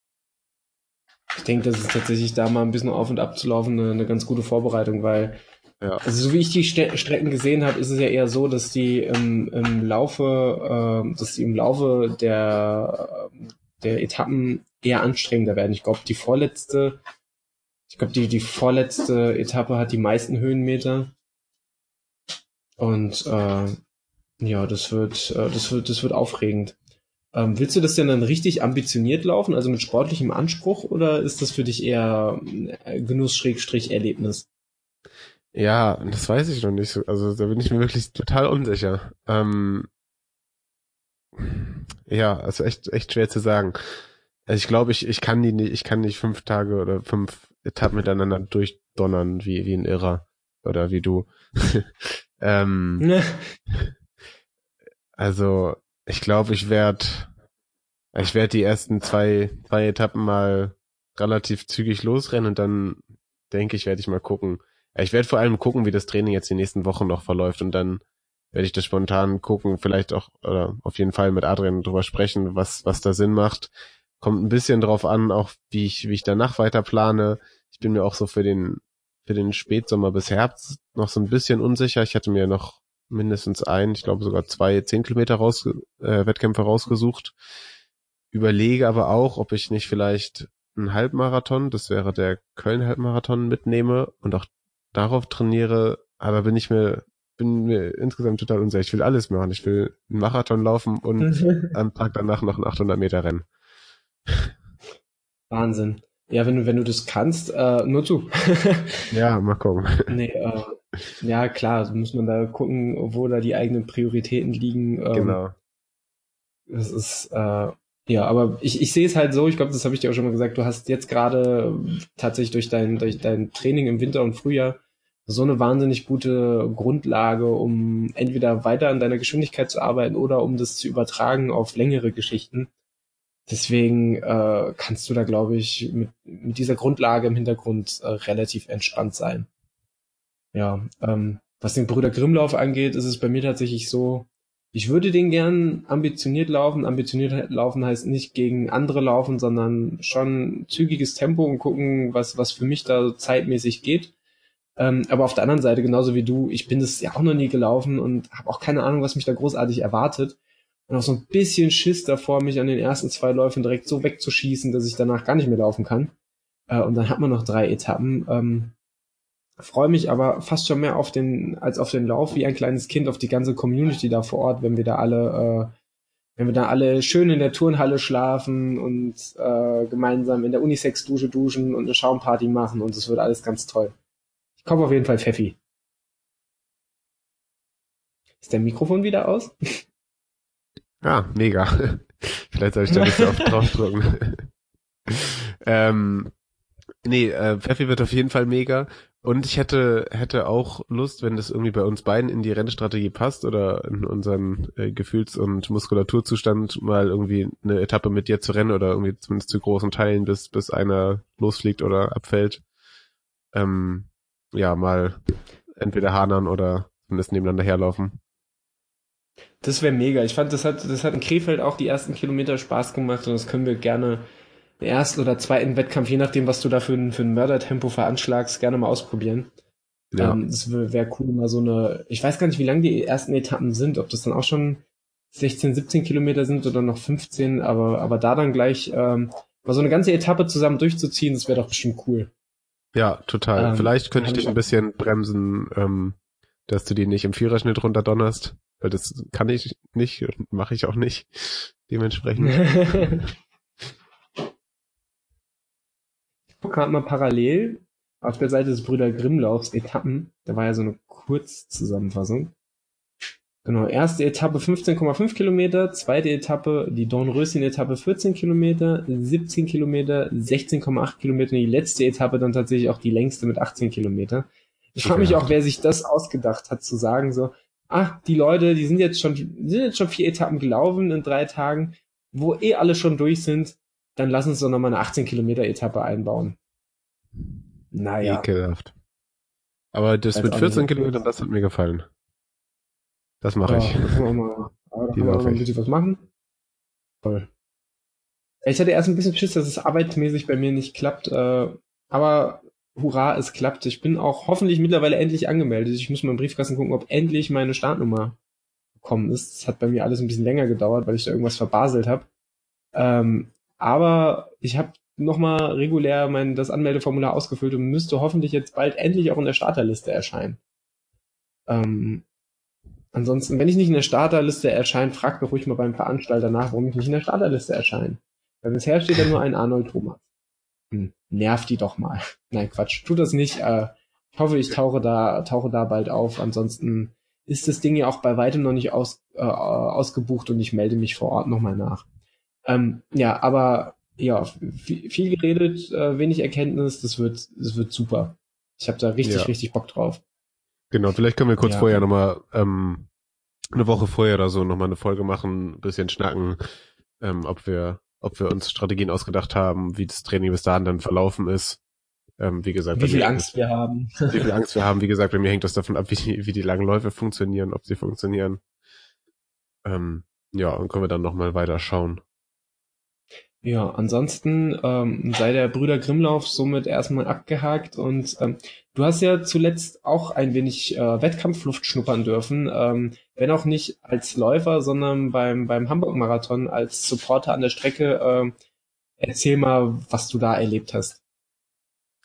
Ich denke, das ist tatsächlich da mal ein bisschen auf und ab zu laufen eine, eine ganz gute Vorbereitung, weil ja. also so wie ich die Ste Strecken gesehen habe, ist es ja eher so, dass die im, im Laufe, äh, dass die im Laufe der der Etappen eher anstrengender werden. Ich glaube, die vorletzte ich glaube, die, die vorletzte Etappe hat die meisten Höhenmeter. Und äh, ja, das wird, äh, das wird, das wird aufregend. Ähm, willst du das denn dann richtig ambitioniert laufen, also mit sportlichem Anspruch, oder ist das für dich eher äh, Genuss-Erlebnis? Ja, das weiß ich noch nicht. Also da bin ich mir wirklich total unsicher. Ähm, ja, also echt, echt schwer zu sagen. Also ich glaube, ich, ich kann die nicht, ich kann nicht fünf Tage oder fünf Etappen miteinander durchdonnern, wie, wie ein Irrer. Oder wie du. ähm, ne. also, ich glaube, ich werde ich werde die ersten zwei, zwei Etappen mal relativ zügig losrennen und dann denke ich, werde ich mal gucken. Ich werde vor allem gucken, wie das Training jetzt die nächsten Wochen noch verläuft und dann werde ich das spontan gucken, vielleicht auch oder auf jeden Fall mit Adrian drüber sprechen, was was da Sinn macht. Kommt ein bisschen drauf an, auch wie ich, wie ich danach weiter plane. Ich bin mir auch so für den, für den Spätsommer bis Herbst noch so ein bisschen unsicher. Ich hatte mir noch mindestens ein, ich glaube sogar zwei zehn Kilometer raus, äh, Wettkämpfe rausgesucht. Überlege aber auch, ob ich nicht vielleicht einen Halbmarathon, das wäre der Köln-Halbmarathon, mitnehme und auch darauf trainiere. Aber bin ich mir, bin mir insgesamt total unsicher. Ich will alles machen. Ich will einen Marathon laufen und am Tag danach noch ein 800 Meter rennen. Wahnsinn. Ja, wenn du, wenn du das kannst, äh, nur zu. ja, mal gucken. Nee, äh, ja, klar, muss man da gucken, wo da die eigenen Prioritäten liegen. Ähm, genau. Das ist, äh, ja, aber ich, ich sehe es halt so, ich glaube, das habe ich dir auch schon mal gesagt, du hast jetzt gerade tatsächlich durch dein, durch dein Training im Winter und Frühjahr so eine wahnsinnig gute Grundlage, um entweder weiter an deiner Geschwindigkeit zu arbeiten oder um das zu übertragen auf längere Geschichten. Deswegen äh, kannst du da, glaube ich, mit, mit dieser Grundlage im Hintergrund äh, relativ entspannt sein. Ja, ähm, was den Brüder Grimmlauf angeht, ist es bei mir tatsächlich so, ich würde den gern ambitioniert laufen. Ambitioniert laufen heißt nicht gegen andere laufen, sondern schon zügiges Tempo und gucken, was, was für mich da zeitmäßig geht. Ähm, aber auf der anderen Seite, genauso wie du, ich bin das ja auch noch nie gelaufen und habe auch keine Ahnung, was mich da großartig erwartet und auch so ein bisschen Schiss davor, mich an den ersten zwei Läufen direkt so wegzuschießen, dass ich danach gar nicht mehr laufen kann. Äh, und dann hat man noch drei Etappen. Ähm, Freue mich aber fast schon mehr auf den, als auf den Lauf, wie ein kleines Kind auf die ganze Community da vor Ort, wenn wir da alle, äh, wenn wir da alle schön in der Turnhalle schlafen und äh, gemeinsam in der Unisex-Dusche duschen und eine Schaumparty machen und es wird alles ganz toll. Ich komme auf jeden Fall Pfeffi. Ist der Mikrofon wieder aus? Ja, mega. Vielleicht soll ich da nicht so oft draufdrücken. ähm, nee, äh, Pfeffi wird auf jeden Fall mega. Und ich hätte, hätte auch Lust, wenn das irgendwie bei uns beiden in die Rennstrategie passt oder in unseren äh, Gefühls- und Muskulaturzustand mal irgendwie eine Etappe mit dir zu rennen oder irgendwie zumindest zu großen Teilen, bis, bis einer losfliegt oder abfällt. Ähm, ja, mal entweder hanern oder zumindest nebeneinander herlaufen. Das wäre mega. Ich fand, das hat, das hat in Krefeld auch die ersten Kilometer Spaß gemacht und das können wir gerne ersten oder zweiten Wettkampf, je nachdem, was du da für ein, für ein Mördertempo veranschlagst, gerne mal ausprobieren. Ja. Ähm, das wäre wär cool, mal so eine, ich weiß gar nicht, wie lang die ersten Etappen sind, ob das dann auch schon 16, 17 Kilometer sind oder noch 15, aber, aber da dann gleich ähm, mal so eine ganze Etappe zusammen durchzuziehen, das wäre doch bestimmt cool. Ja, total. Ähm, Vielleicht könnte ich dich ein bisschen bremsen, ähm, dass du die nicht im Viererschnitt runterdonnerst. Weil das kann ich nicht und mache ich auch nicht. Dementsprechend. ich gucke gerade mal parallel auf der Seite des Brüder Grimmlaufs Etappen. Da war ja so eine Kurzzusammenfassung. Genau, erste Etappe 15,5 Kilometer, zweite Etappe, die Dornröschen-Etappe 14 Kilometer, 17 Kilometer, 16,8 Kilometer, die letzte Etappe dann tatsächlich auch die längste mit 18 Kilometer. Ich frage mich auch, wer sich das ausgedacht hat, zu sagen so, ach, die Leute, die sind jetzt schon, sind jetzt schon vier Etappen gelaufen in drei Tagen, wo eh alle schon durch sind, dann lass uns doch nochmal eine 18 Kilometer Etappe einbauen. Naja. Ekelhaft. Aber das Weiß mit 14 Kilometern, das hat mir gefallen. Das mache ja, ich. Da da können wir mal ein bisschen was machen. Toll. Ich hatte erst ein bisschen Schiss, dass es arbeitsmäßig bei mir nicht klappt, äh, aber hurra, es klappt. Ich bin auch hoffentlich mittlerweile endlich angemeldet. Ich muss mal im Briefkasten gucken, ob endlich meine Startnummer gekommen ist. Das hat bei mir alles ein bisschen länger gedauert, weil ich da irgendwas verbaselt habe. Ähm, aber ich habe nochmal regulär mein, das Anmeldeformular ausgefüllt und müsste hoffentlich jetzt bald endlich auch in der Starterliste erscheinen. Ähm, ansonsten, wenn ich nicht in der Starterliste erscheine, fragt doch ruhig mal beim Veranstalter nach, warum ich nicht in der Starterliste erscheine. Weil bisher steht da nur ein Arnold Thomas hm, nervt die doch mal. Nein, Quatsch, tu das nicht. Äh, ich hoffe, ich tauche da, tauche da bald auf. Ansonsten ist das Ding ja auch bei weitem noch nicht aus, äh, ausgebucht und ich melde mich vor Ort nochmal nach. Ähm, ja, aber ja, viel, viel geredet, äh, wenig Erkenntnis, das wird, das wird super. Ich habe da richtig, ja. richtig Bock drauf. Genau, vielleicht können wir kurz ja. vorher nochmal, ähm, eine Woche vorher oder so nochmal eine Folge machen, ein bisschen schnacken, ähm, ob wir ob wir uns Strategien ausgedacht haben, wie das Training bis dahin dann verlaufen ist. Ähm, wie gesagt, wie viel Angst wir haben. wie viel Angst wir haben. Wie gesagt, bei mir hängt das davon ab, wie die, wie die langen Läufe funktionieren, ob sie funktionieren. Ähm, ja, und können wir dann nochmal weiter schauen. Ja, ansonsten ähm, sei der Brüder Grimmlauf somit erstmal abgehakt und ähm, du hast ja zuletzt auch ein wenig äh, Wettkampfluft schnuppern dürfen, ähm, wenn auch nicht als Läufer, sondern beim, beim Hamburg-Marathon als Supporter an der Strecke. Äh, erzähl mal, was du da erlebt hast.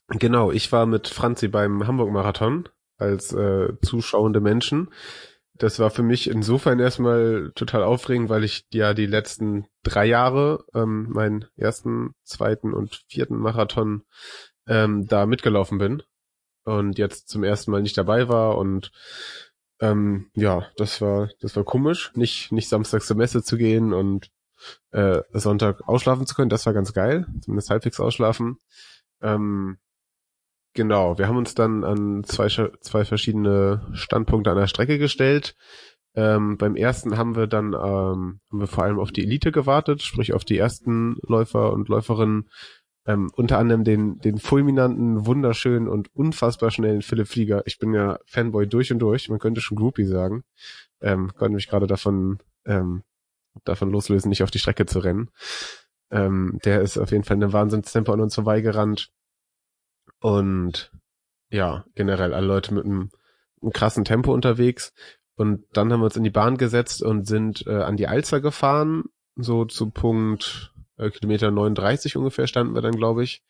Genau, ich war mit Franzi beim Hamburg-Marathon als äh, zuschauende Menschen. Das war für mich insofern erstmal total aufregend, weil ich ja die letzten drei Jahre ähm, meinen ersten, zweiten und vierten Marathon ähm, da mitgelaufen bin und jetzt zum ersten Mal nicht dabei war und ähm, ja, das war das war komisch, nicht nicht samstags zur Messe zu gehen und äh, Sonntag ausschlafen zu können. Das war ganz geil, zumindest halbwegs ausschlafen. Ähm, genau, wir haben uns dann an zwei zwei verschiedene Standpunkte an der Strecke gestellt. Ähm, beim ersten haben wir dann ähm, haben wir vor allem auf die Elite gewartet, sprich auf die ersten Läufer und Läuferinnen ähm, unter anderem den, den fulminanten, wunderschönen und unfassbar schnellen Philipp Flieger. Ich bin ja Fanboy durch und durch, man könnte schon Groupie sagen. Ähm, konnte mich gerade davon, ähm, davon loslösen, nicht auf die Strecke zu rennen. Ähm, der ist auf jeden Fall eine Wahnsinnstempo an uns vorbeigerannt. Und ja, generell alle Leute mit einem, einem krassen Tempo unterwegs. Und dann haben wir uns in die Bahn gesetzt und sind äh, an die Alster gefahren, so zu Punkt äh, Kilometer 39 ungefähr standen wir dann, glaube ich,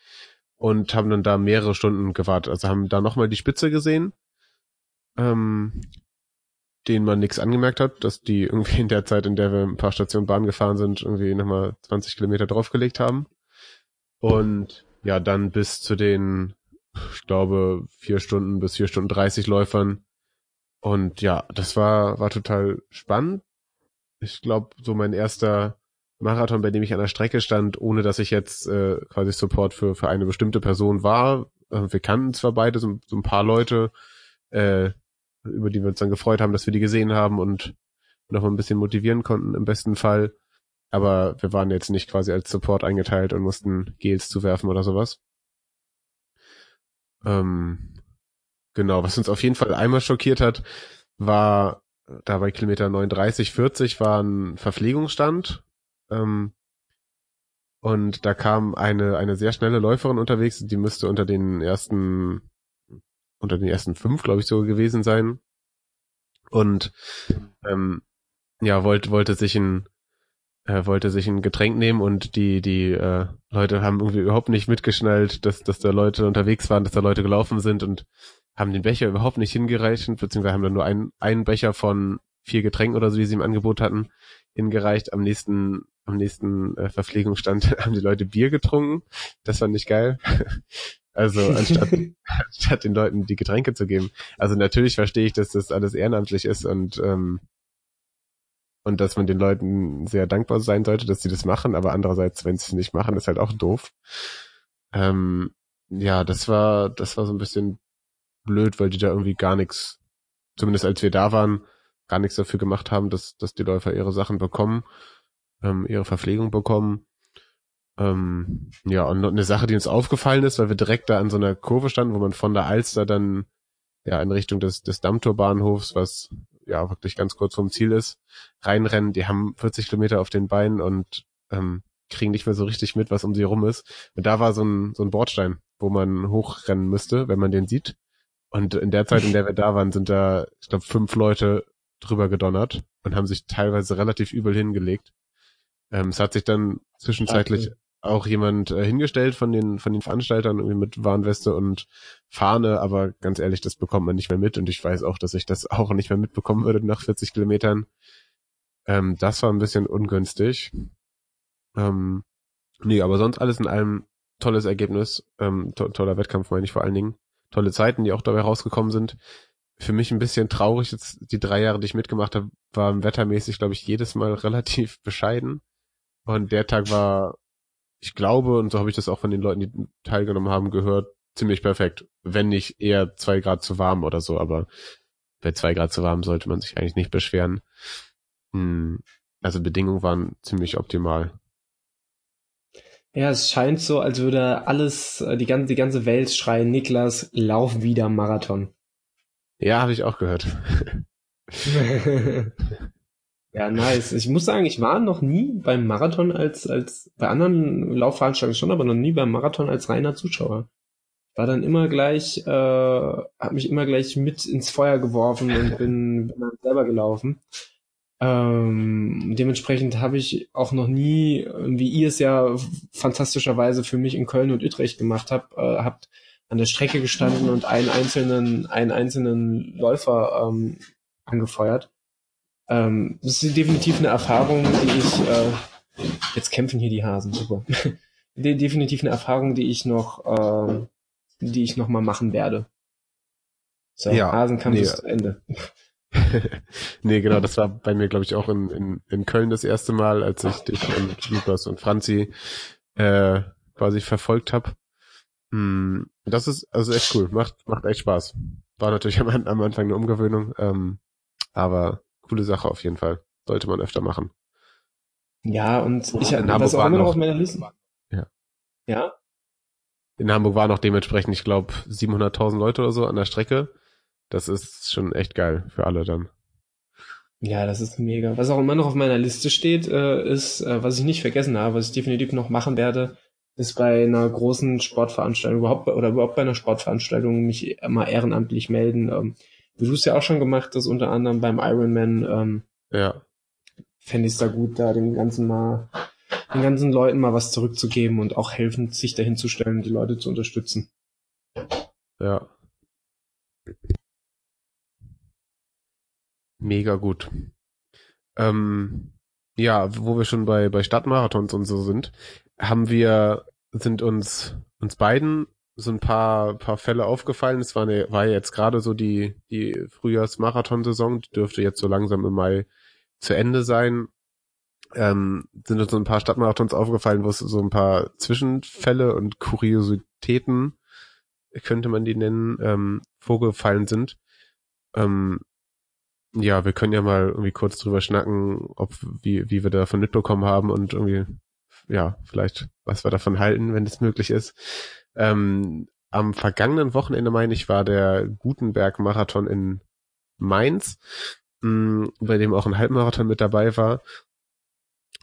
und haben dann da mehrere Stunden gewartet. Also haben da nochmal die Spitze gesehen, ähm, denen man nichts angemerkt hat, dass die irgendwie in der Zeit, in der wir ein paar Stationen Bahn gefahren sind, irgendwie nochmal 20 Kilometer draufgelegt haben. Und ja, dann bis zu den, ich glaube, vier Stunden bis vier Stunden 30 Läufern. Und ja, das war, war total spannend. Ich glaube, so mein erster Marathon, bei dem ich an der Strecke stand, ohne dass ich jetzt äh, quasi Support für, für eine bestimmte Person war. Äh, wir kannten zwar beide so, so ein paar Leute, äh, über die wir uns dann gefreut haben, dass wir die gesehen haben und noch mal ein bisschen motivieren konnten im besten Fall. Aber wir waren jetzt nicht quasi als Support eingeteilt und mussten Gels zuwerfen oder sowas. Ähm, genau, was uns auf jeden Fall einmal schockiert hat, war da bei Kilometer 39, 40 war ein Verpflegungsstand ähm, und da kam eine, eine sehr schnelle Läuferin unterwegs, die müsste unter den ersten, unter den ersten fünf, glaube ich, so gewesen sein. Und ähm, ja, wollte, wollte sich ein, äh, wollte sich ein Getränk nehmen und die, die äh, Leute haben irgendwie überhaupt nicht mitgeschnallt, dass, dass da Leute unterwegs waren, dass da Leute gelaufen sind und haben den Becher überhaupt nicht hingereicht, beziehungsweise haben dann nur einen, einen Becher von vier Getränken oder so, die sie im Angebot hatten, hingereicht. Am nächsten am nächsten äh, Verpflegungsstand haben die Leute Bier getrunken. Das fand ich geil. Also anstatt, anstatt den Leuten die Getränke zu geben. Also natürlich verstehe ich, dass das alles ehrenamtlich ist und ähm, und dass man den Leuten sehr dankbar sein sollte, dass sie das machen, aber andererseits, wenn sie es nicht machen, ist halt auch doof. Ähm, ja, das war, das war so ein bisschen blöd, weil die da irgendwie gar nichts, zumindest als wir da waren, gar nichts dafür gemacht haben, dass, dass die Läufer ihre Sachen bekommen ähm, ihre Verpflegung bekommen. Ähm, ja, und eine Sache, die uns aufgefallen ist, weil wir direkt da an so einer Kurve standen, wo man von der Alster dann ja in Richtung des, des Dammtorbahnhofs, was ja wirklich ganz kurz vom Ziel ist, reinrennen. Die haben 40 Kilometer auf den Beinen und ähm, kriegen nicht mehr so richtig mit, was um sie rum ist. Und da war so ein, so ein Bordstein, wo man hochrennen müsste, wenn man den sieht. Und in der Zeit, in der wir da waren, sind da, ich glaube, fünf Leute drüber gedonnert und haben sich teilweise relativ übel hingelegt. Ähm, es hat sich dann zwischenzeitlich okay. Auch jemand äh, hingestellt von den, von den Veranstaltern irgendwie mit Warnweste und Fahne, aber ganz ehrlich, das bekommt man nicht mehr mit und ich weiß auch, dass ich das auch nicht mehr mitbekommen würde nach 40 Kilometern. Ähm, das war ein bisschen ungünstig. Ähm, nee, aber sonst alles in allem tolles Ergebnis, ähm, to toller Wettkampf meine ich vor allen Dingen. Tolle Zeiten, die auch dabei rausgekommen sind. Für mich ein bisschen traurig jetzt die drei Jahre, die ich mitgemacht habe, waren wettermäßig, glaube ich, jedes Mal relativ bescheiden. Und der Tag war, ich glaube, und so habe ich das auch von den Leuten, die teilgenommen haben, gehört, ziemlich perfekt. Wenn nicht eher zwei Grad zu warm oder so, aber bei zwei Grad zu warm sollte man sich eigentlich nicht beschweren. Hm, also Bedingungen waren ziemlich optimal. Ja, es scheint so, als würde alles, äh, die ganze, die ganze Welt schreien, Niklas, lauf wieder Marathon. Ja, habe ich auch gehört. Ja, nice. Ich muss sagen, ich war noch nie beim Marathon als, als, bei anderen Laufveranstaltungen schon, aber noch nie beim Marathon als reiner Zuschauer. War dann immer gleich, äh, hab mich immer gleich mit ins Feuer geworfen und bin, bin dann selber gelaufen. Ähm, dementsprechend habe ich auch noch nie, wie ihr es ja fantastischerweise für mich in Köln und Utrecht gemacht habt, äh, habt an der Strecke gestanden und einen einzelnen, einen einzelnen Läufer ähm, angefeuert ähm, das ist definitiv eine Erfahrung, die ich, äh, jetzt kämpfen hier die Hasen, super. definitiv eine Erfahrung, die ich noch, äh, die ich noch mal machen werde. So, ja, Hasenkampf nee. ist Ende. nee, genau, das war bei mir, glaube ich, auch in, in, in Köln das erste Mal, als ich dich und Lukas und Franzi äh, quasi verfolgt habe. Hm, das ist also echt cool, macht, macht echt Spaß. War natürlich am, am Anfang eine Umgewöhnung, ähm, aber coole Sache auf jeden Fall. Sollte man öfter machen. Ja, und ich in was auch immer noch auf meiner Liste. Ja. Ja? In Hamburg waren noch dementsprechend, ich glaube, 700.000 Leute oder so an der Strecke. Das ist schon echt geil für alle dann. Ja, das ist mega. Was auch immer noch auf meiner Liste steht, äh, ist, äh, was ich nicht vergessen habe, was ich definitiv noch machen werde, ist bei einer großen Sportveranstaltung überhaupt oder überhaupt bei einer Sportveranstaltung mich mal ehrenamtlich melden. Ähm, du es ja auch schon gemacht hast, unter anderem beim Ironman. Ähm, ja. Fände ich es da gut, da dem ganzen mal, den ganzen Leuten mal was zurückzugeben und auch helfen, sich dahin zu stellen, die Leute zu unterstützen. Ja. Mega gut. Ähm, ja, wo wir schon bei, bei Stadtmarathons und so sind, haben wir, sind uns, uns beiden so ein paar, paar Fälle aufgefallen. Es war, eine, war jetzt gerade so die, die Frühjahrsmarathonsaison, die dürfte jetzt so langsam im Mai zu Ende sein. Ähm, sind uns so ein paar Stadtmarathons aufgefallen, wo es so ein paar Zwischenfälle und Kuriositäten, könnte man die nennen, ähm, vorgefallen sind. Ähm, ja, wir können ja mal irgendwie kurz drüber schnacken, ob wie, wie wir davon mitbekommen haben und irgendwie, ja, vielleicht, was wir davon halten, wenn es möglich ist. Ähm, am vergangenen Wochenende, meine ich, war der Gutenberg-Marathon in Mainz, mh, mm, bei dem auch ein Halbmarathon mit dabei war.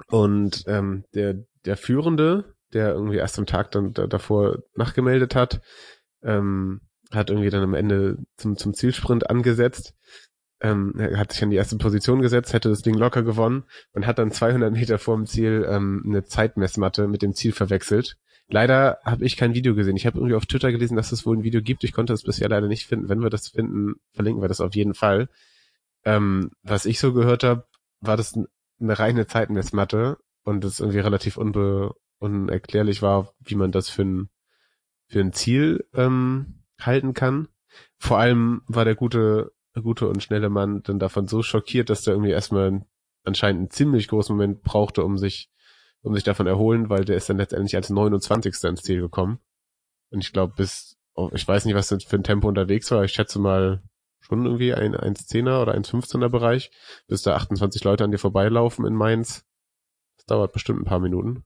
Und ähm, der, der Führende, der irgendwie erst am Tag dann da, davor nachgemeldet hat, ähm, hat irgendwie dann am Ende zum, zum Zielsprint angesetzt ähm, er hat sich an die erste Position gesetzt, hätte das Ding locker gewonnen und hat dann 200 Meter vor dem Ziel ähm, eine Zeitmessmatte mit dem Ziel verwechselt. Leider habe ich kein Video gesehen. Ich habe irgendwie auf Twitter gelesen, dass es wohl ein Video gibt. Ich konnte es bisher leider nicht finden. Wenn wir das finden, verlinken wir das auf jeden Fall. Ähm, was ich so gehört habe, war das eine reine Zeitmessmatte und es irgendwie relativ unbe unerklärlich war, wie man das für ein, für ein Ziel ähm, halten kann. Vor allem war der gute gute und schnelle Mann dann davon so schockiert, dass der irgendwie erstmal anscheinend einen ziemlich großen Moment brauchte, um sich, um sich davon erholen, weil der ist dann letztendlich als 29. ins Ziel gekommen. Und ich glaube, bis, oh, ich weiß nicht, was das für ein Tempo unterwegs war, ich schätze mal schon irgendwie ein 1,10er oder 1,15er Bereich, bis da 28 Leute an dir vorbeilaufen in Mainz. Das dauert bestimmt ein paar Minuten.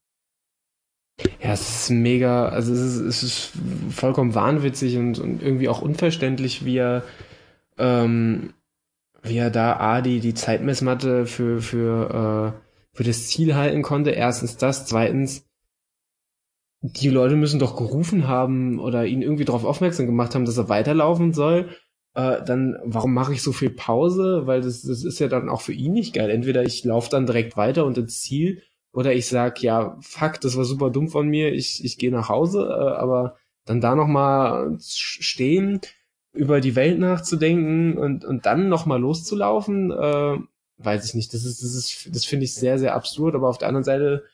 Ja, es ist mega, also es ist, es ist vollkommen wahnwitzig und, und irgendwie auch unverständlich, wie er, ähm, wie er da Adi die Zeitmessmatte für, für, äh, für das Ziel halten konnte. Erstens das, zweitens, die Leute müssen doch gerufen haben oder ihn irgendwie darauf aufmerksam gemacht haben, dass er weiterlaufen soll. Äh, dann, warum mache ich so viel Pause? Weil das, das ist ja dann auch für ihn nicht geil. Entweder ich laufe dann direkt weiter und ins Ziel oder ich sag, ja, fuck, das war super dumm von mir, ich, ich gehe nach Hause, äh, aber dann da nochmal stehen über die Welt nachzudenken und, und dann nochmal loszulaufen, äh, weiß ich nicht. Das ist, das ist, das finde ich sehr, sehr absurd, aber auf der anderen Seite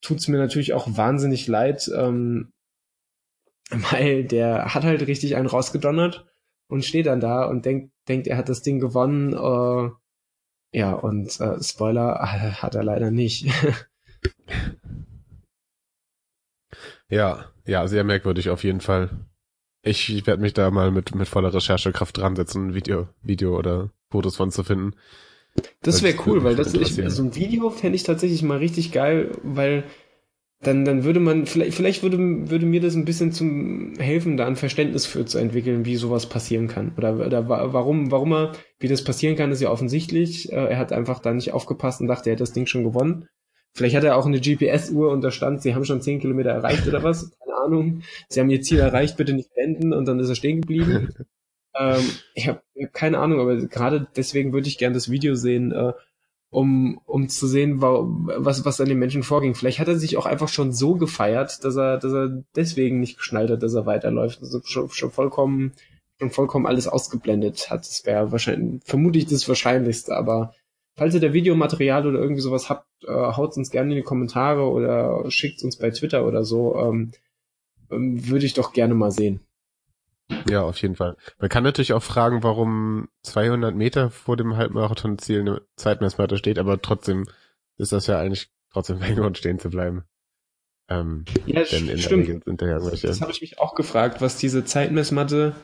tut's mir natürlich auch wahnsinnig leid, ähm, weil der hat halt richtig einen rausgedonnert und steht dann da und denkt, denkt, er hat das Ding gewonnen. Äh, ja, und äh, Spoiler hat er leider nicht. ja, ja, sehr merkwürdig auf jeden Fall. Ich, werde mich da mal mit, mit voller Recherchekraft dran setzen, Video, Video oder Fotos von zu finden. Das wäre cool, weil das ich, so ein Video fände ich tatsächlich mal richtig geil, weil dann, dann würde man, vielleicht, vielleicht würde, würde mir das ein bisschen zum helfen, da ein Verständnis für zu entwickeln, wie sowas passieren kann. Oder, oder warum, warum er, wie das passieren kann, ist ja offensichtlich. Äh, er hat einfach da nicht aufgepasst und dachte, er hat das Ding schon gewonnen. Vielleicht hat er auch eine GPS-Uhr und da stand, sie haben schon zehn Kilometer erreicht oder was. Ahnung. Sie haben ihr Ziel erreicht, bitte nicht wenden und dann ist er stehen geblieben. ähm, ich habe hab keine Ahnung, aber gerade deswegen würde ich gerne das Video sehen, äh, um, um zu sehen, was, was an den Menschen vorging. Vielleicht hat er sich auch einfach schon so gefeiert, dass er, dass er deswegen nicht geschnallt hat, dass er weiterläuft. Also schon, schon vollkommen, schon vollkommen alles ausgeblendet hat. Das wäre wahrscheinlich, vermutlich das Wahrscheinlichste, aber falls ihr da Videomaterial oder irgendwie sowas habt, äh, haut uns gerne in die Kommentare oder schickt uns bei Twitter oder so. Ähm, würde ich doch gerne mal sehen. Ja, auf jeden Fall. Man kann natürlich auch fragen, warum 200 Meter vor dem Halbmarathon-Ziel eine Zeitmessmatte steht, aber trotzdem ist das ja eigentlich trotzdem ein Grund, stehen zu bleiben. Ähm, ja, denn in stimmt. Der Regel sind da ja Das habe ich mich auch gefragt, was diese Zeitmessmatte.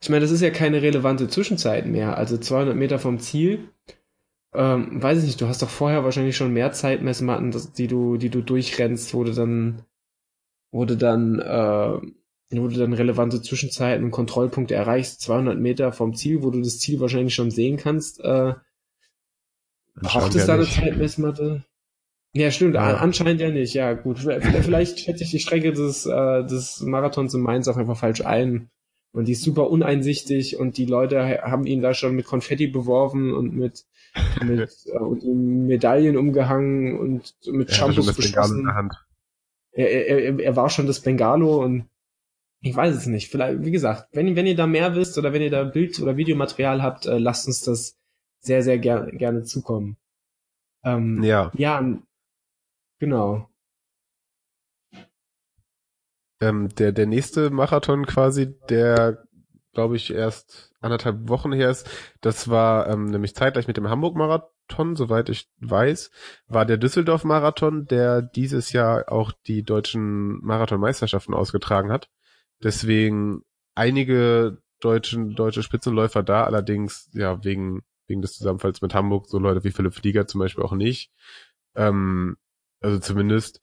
Ich meine, das ist ja keine relevante Zwischenzeit mehr. Also 200 Meter vom Ziel. Ähm, weiß ich nicht. Du hast doch vorher wahrscheinlich schon mehr Zeitmessmatten, die du, die du durchrennst, wo du dann, du dann, äh, du dann relevante Zwischenzeiten und Kontrollpunkte erreichst. 200 Meter vom Ziel, wo du das Ziel wahrscheinlich schon sehen kannst. Äh, braucht es da eine Zeitmessmatte? Ja, stimmt. Ja. Anscheinend ja nicht. Ja, gut. Vielleicht schätze ich die Strecke des, äh, des Marathons in Mainz auch einfach falsch ein. Und die ist super uneinsichtig und die Leute haben ihn da schon mit Konfetti beworfen und mit, mit äh, und Medaillen umgehangen und mit ja, Shampoos beschossen. Er, er, er war schon das Bengalo und ich weiß es nicht. Vielleicht, wie gesagt, wenn, wenn ihr da mehr wisst oder wenn ihr da Bild- oder Videomaterial habt, äh, lasst uns das sehr, sehr ger gerne zukommen. Ähm, ja. Ja, Genau. Ähm, der, der nächste Marathon quasi, der glaube ich erst anderthalb Wochen her ist, das war ähm, nämlich zeitgleich mit dem Hamburg-Marathon, soweit ich weiß, war der Düsseldorf-Marathon, der dieses Jahr auch die deutschen Marathonmeisterschaften ausgetragen hat. Deswegen einige deutschen, deutsche Spitzenläufer da, allerdings ja wegen, wegen des Zusammenfalls mit Hamburg, so Leute wie Philipp Flieger zum Beispiel auch nicht. Ähm, also zumindest,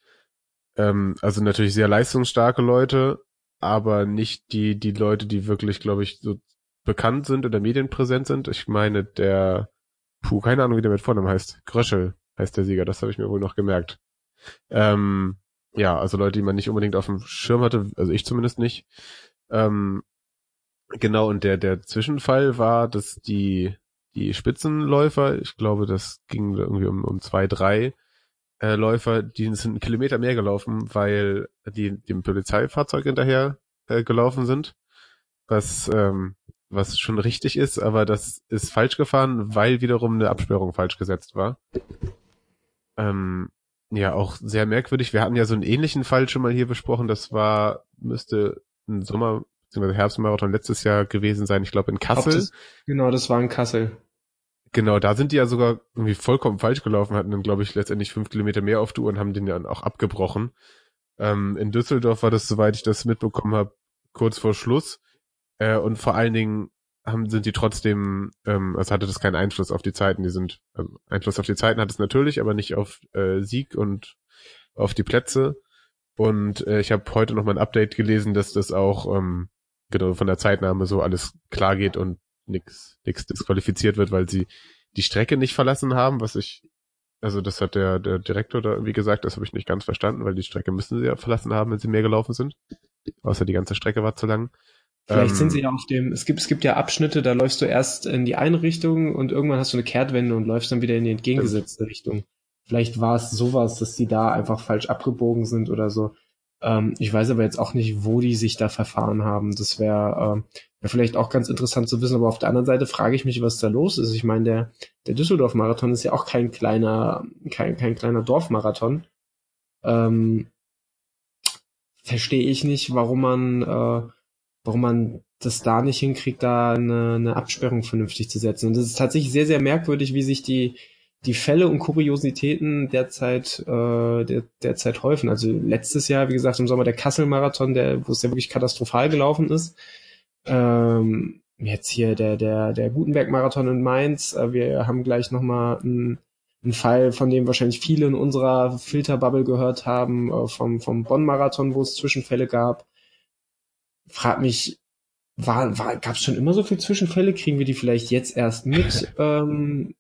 ähm, also natürlich sehr leistungsstarke Leute, aber nicht die, die Leute, die wirklich, glaube ich, so bekannt sind oder medienpräsent sind. Ich meine, der, puh, keine Ahnung, wie der mit Vornamen heißt. Gröschel heißt der Sieger, das habe ich mir wohl noch gemerkt. Ähm, ja, also Leute, die man nicht unbedingt auf dem Schirm hatte, also ich zumindest nicht. Ähm, genau, und der, der Zwischenfall war, dass die, die Spitzenläufer, ich glaube, das ging irgendwie um, um zwei, drei, äh, Läufer, die sind einen Kilometer mehr gelaufen, weil die dem Polizeifahrzeug hinterher äh, gelaufen sind. Was, ähm, was schon richtig ist, aber das ist falsch gefahren, weil wiederum eine Absperrung falsch gesetzt war. Ähm, ja, auch sehr merkwürdig. Wir hatten ja so einen ähnlichen Fall schon mal hier besprochen. Das war, müsste ein Sommer- bzw. Herbstmarathon letztes Jahr gewesen sein. Ich glaube in Kassel. Das, genau, das war in Kassel. Genau, da sind die ja sogar irgendwie vollkommen falsch gelaufen, hatten dann, glaube ich, letztendlich fünf Kilometer mehr auf die Uhr und haben den dann auch abgebrochen. Ähm, in Düsseldorf war das, soweit ich das mitbekommen habe, kurz vor Schluss. Äh, und vor allen Dingen haben, sind die trotzdem, ähm, also hatte das keinen Einfluss auf die Zeiten. Die sind, also Einfluss auf die Zeiten hat es natürlich, aber nicht auf äh, Sieg und auf die Plätze. Und äh, ich habe heute noch mal ein Update gelesen, dass das auch ähm, genau von der Zeitnahme so alles klar geht und nix, nix disqualifiziert wird, weil sie die Strecke nicht verlassen haben, was ich, also das hat der, der Direktor da irgendwie gesagt, das habe ich nicht ganz verstanden, weil die Strecke müssen sie ja verlassen haben, wenn sie mehr gelaufen sind. Außer die ganze Strecke war zu lang. Vielleicht ähm, sind sie ja auf dem, es gibt, es gibt ja Abschnitte, da läufst du erst in die eine Richtung und irgendwann hast du eine Kehrtwende und läufst dann wieder in die entgegengesetzte Richtung. Vielleicht war es sowas, dass die da einfach falsch abgebogen sind oder so. Ähm, ich weiß aber jetzt auch nicht, wo die sich da verfahren haben. Das wäre äh, wär vielleicht auch ganz interessant zu wissen. Aber auf der anderen Seite frage ich mich, was da los ist. Ich meine, der, der Düsseldorf-Marathon ist ja auch kein kleiner, kein, kein kleiner Dorfmarathon. Ähm, verstehe ich nicht, warum man, äh, warum man das da nicht hinkriegt, da eine, eine Absperrung vernünftig zu setzen. Und das ist tatsächlich sehr, sehr merkwürdig, wie sich die, die Fälle und Kuriositäten derzeit, äh, der, derzeit häufen. Also letztes Jahr, wie gesagt, im Sommer der Kassel-Marathon, der, wo es ja wirklich katastrophal gelaufen ist. Ähm, jetzt hier der, der, der Gutenberg-Marathon in Mainz. Äh, wir haben gleich nochmal einen, einen Fall, von dem wahrscheinlich viele in unserer Filterbubble gehört haben, äh, vom, vom Bonn-Marathon, wo es Zwischenfälle gab. Frag mich, war, war, gab es schon immer so viele Zwischenfälle? Kriegen wir die vielleicht jetzt erst mit? ähm,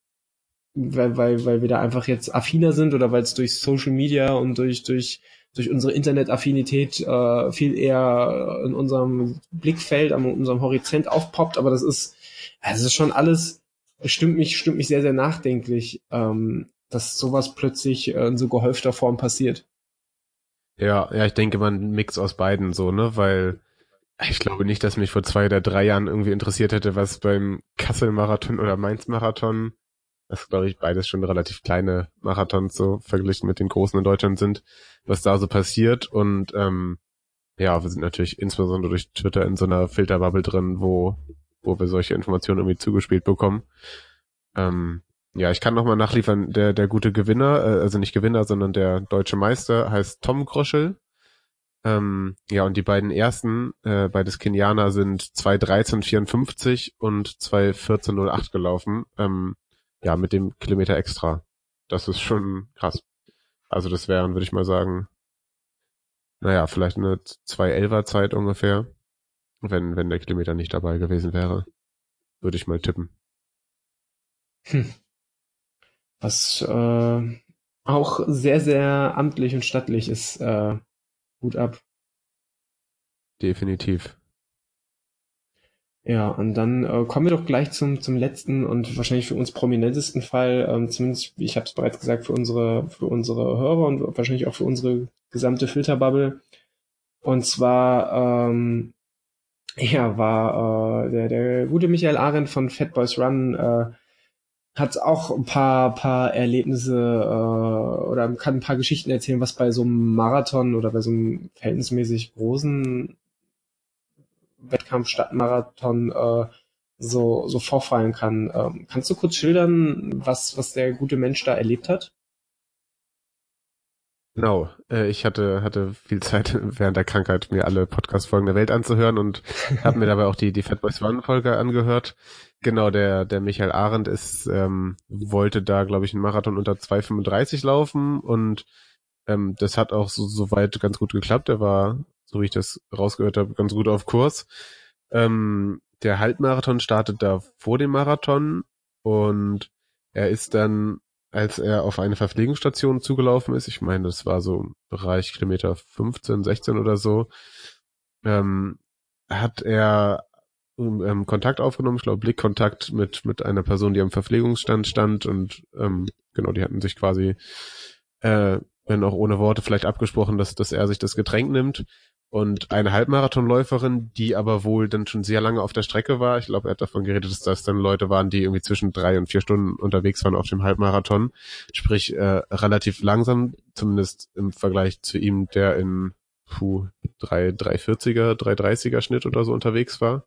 weil, weil, weil wir da einfach jetzt affiner sind oder weil es durch Social Media und durch, durch, durch unsere Internetaffinität äh, viel eher in unserem Blickfeld, an unserem Horizont aufpoppt, aber das ist, das ist schon alles, stimmt mich, stimmt mich sehr, sehr nachdenklich, ähm, dass sowas plötzlich äh, in so gehäufter Form passiert. Ja, ja, ich denke, man Mix aus beiden so, ne, weil ich glaube nicht, dass mich vor zwei oder drei Jahren irgendwie interessiert hätte, was beim Kassel-Marathon oder Mainz-Marathon das glaube ich beides schon relativ kleine Marathons so verglichen mit den großen in Deutschland sind, was da so passiert und ähm, ja, wir sind natürlich insbesondere durch Twitter in so einer Filterbubble drin, wo wo wir solche Informationen irgendwie zugespielt bekommen. Ähm, ja, ich kann nochmal nachliefern, der, der gute Gewinner, äh, also nicht Gewinner, sondern der deutsche Meister heißt Tom Groschel. Ähm, ja, und die beiden ersten, äh, beides Kenianer, sind 2.13.54 und 2.14.08 gelaufen. Ähm, ja, mit dem Kilometer extra. Das ist schon krass. Also das wären, würde ich mal sagen, naja, vielleicht eine 2.11er Zeit ungefähr wenn, wenn der Kilometer nicht dabei gewesen wäre. Würde ich mal tippen. Hm. Was äh, auch sehr, sehr amtlich und stattlich ist. Äh, gut ab. Definitiv. Ja, und dann äh, kommen wir doch gleich zum, zum letzten und wahrscheinlich für uns prominentesten Fall, ähm, zumindest, ich habe es bereits gesagt, für unsere, für unsere Hörer und wahrscheinlich auch für unsere gesamte Filterbubble. Und zwar ähm, ja, war äh, der, der gute Michael Arendt von Fat Boys Run äh, hat auch ein paar, paar Erlebnisse äh, oder kann ein paar Geschichten erzählen, was bei so einem Marathon oder bei so einem verhältnismäßig großen Wettkampf Stadtmarathon äh, so, so vorfallen kann. Ähm, kannst du kurz schildern, was, was der gute Mensch da erlebt hat? Genau, äh, ich hatte hatte viel Zeit während der Krankheit mir alle Podcast-Folgen der Welt anzuhören und habe mir dabei auch die die Fatboys One Folge angehört. Genau, der der Michael Arendt ist ähm, wollte da glaube ich einen Marathon unter 2:35 laufen und ähm, das hat auch so soweit ganz gut geklappt. Er war, so wie ich das rausgehört habe, ganz gut auf Kurs. Ähm, der Halbmarathon startet da vor dem Marathon und er ist dann als er auf eine Verpflegungsstation zugelaufen ist, ich meine, das war so im Bereich Kilometer 15, 16 oder so, ähm, hat er ähm, Kontakt aufgenommen, ich glaube Blickkontakt mit mit einer Person, die am Verpflegungsstand stand. Und ähm, genau, die hatten sich quasi, äh, wenn auch ohne Worte vielleicht abgesprochen, dass dass er sich das Getränk nimmt und eine Halbmarathonläuferin, die aber wohl dann schon sehr lange auf der Strecke war. Ich glaube, er hat davon geredet, dass das dann Leute waren, die irgendwie zwischen drei und vier Stunden unterwegs waren auf dem Halbmarathon. Sprich, äh, relativ langsam, zumindest im Vergleich zu ihm, der in puh, 3, 340er, 330er Schnitt oder so unterwegs war.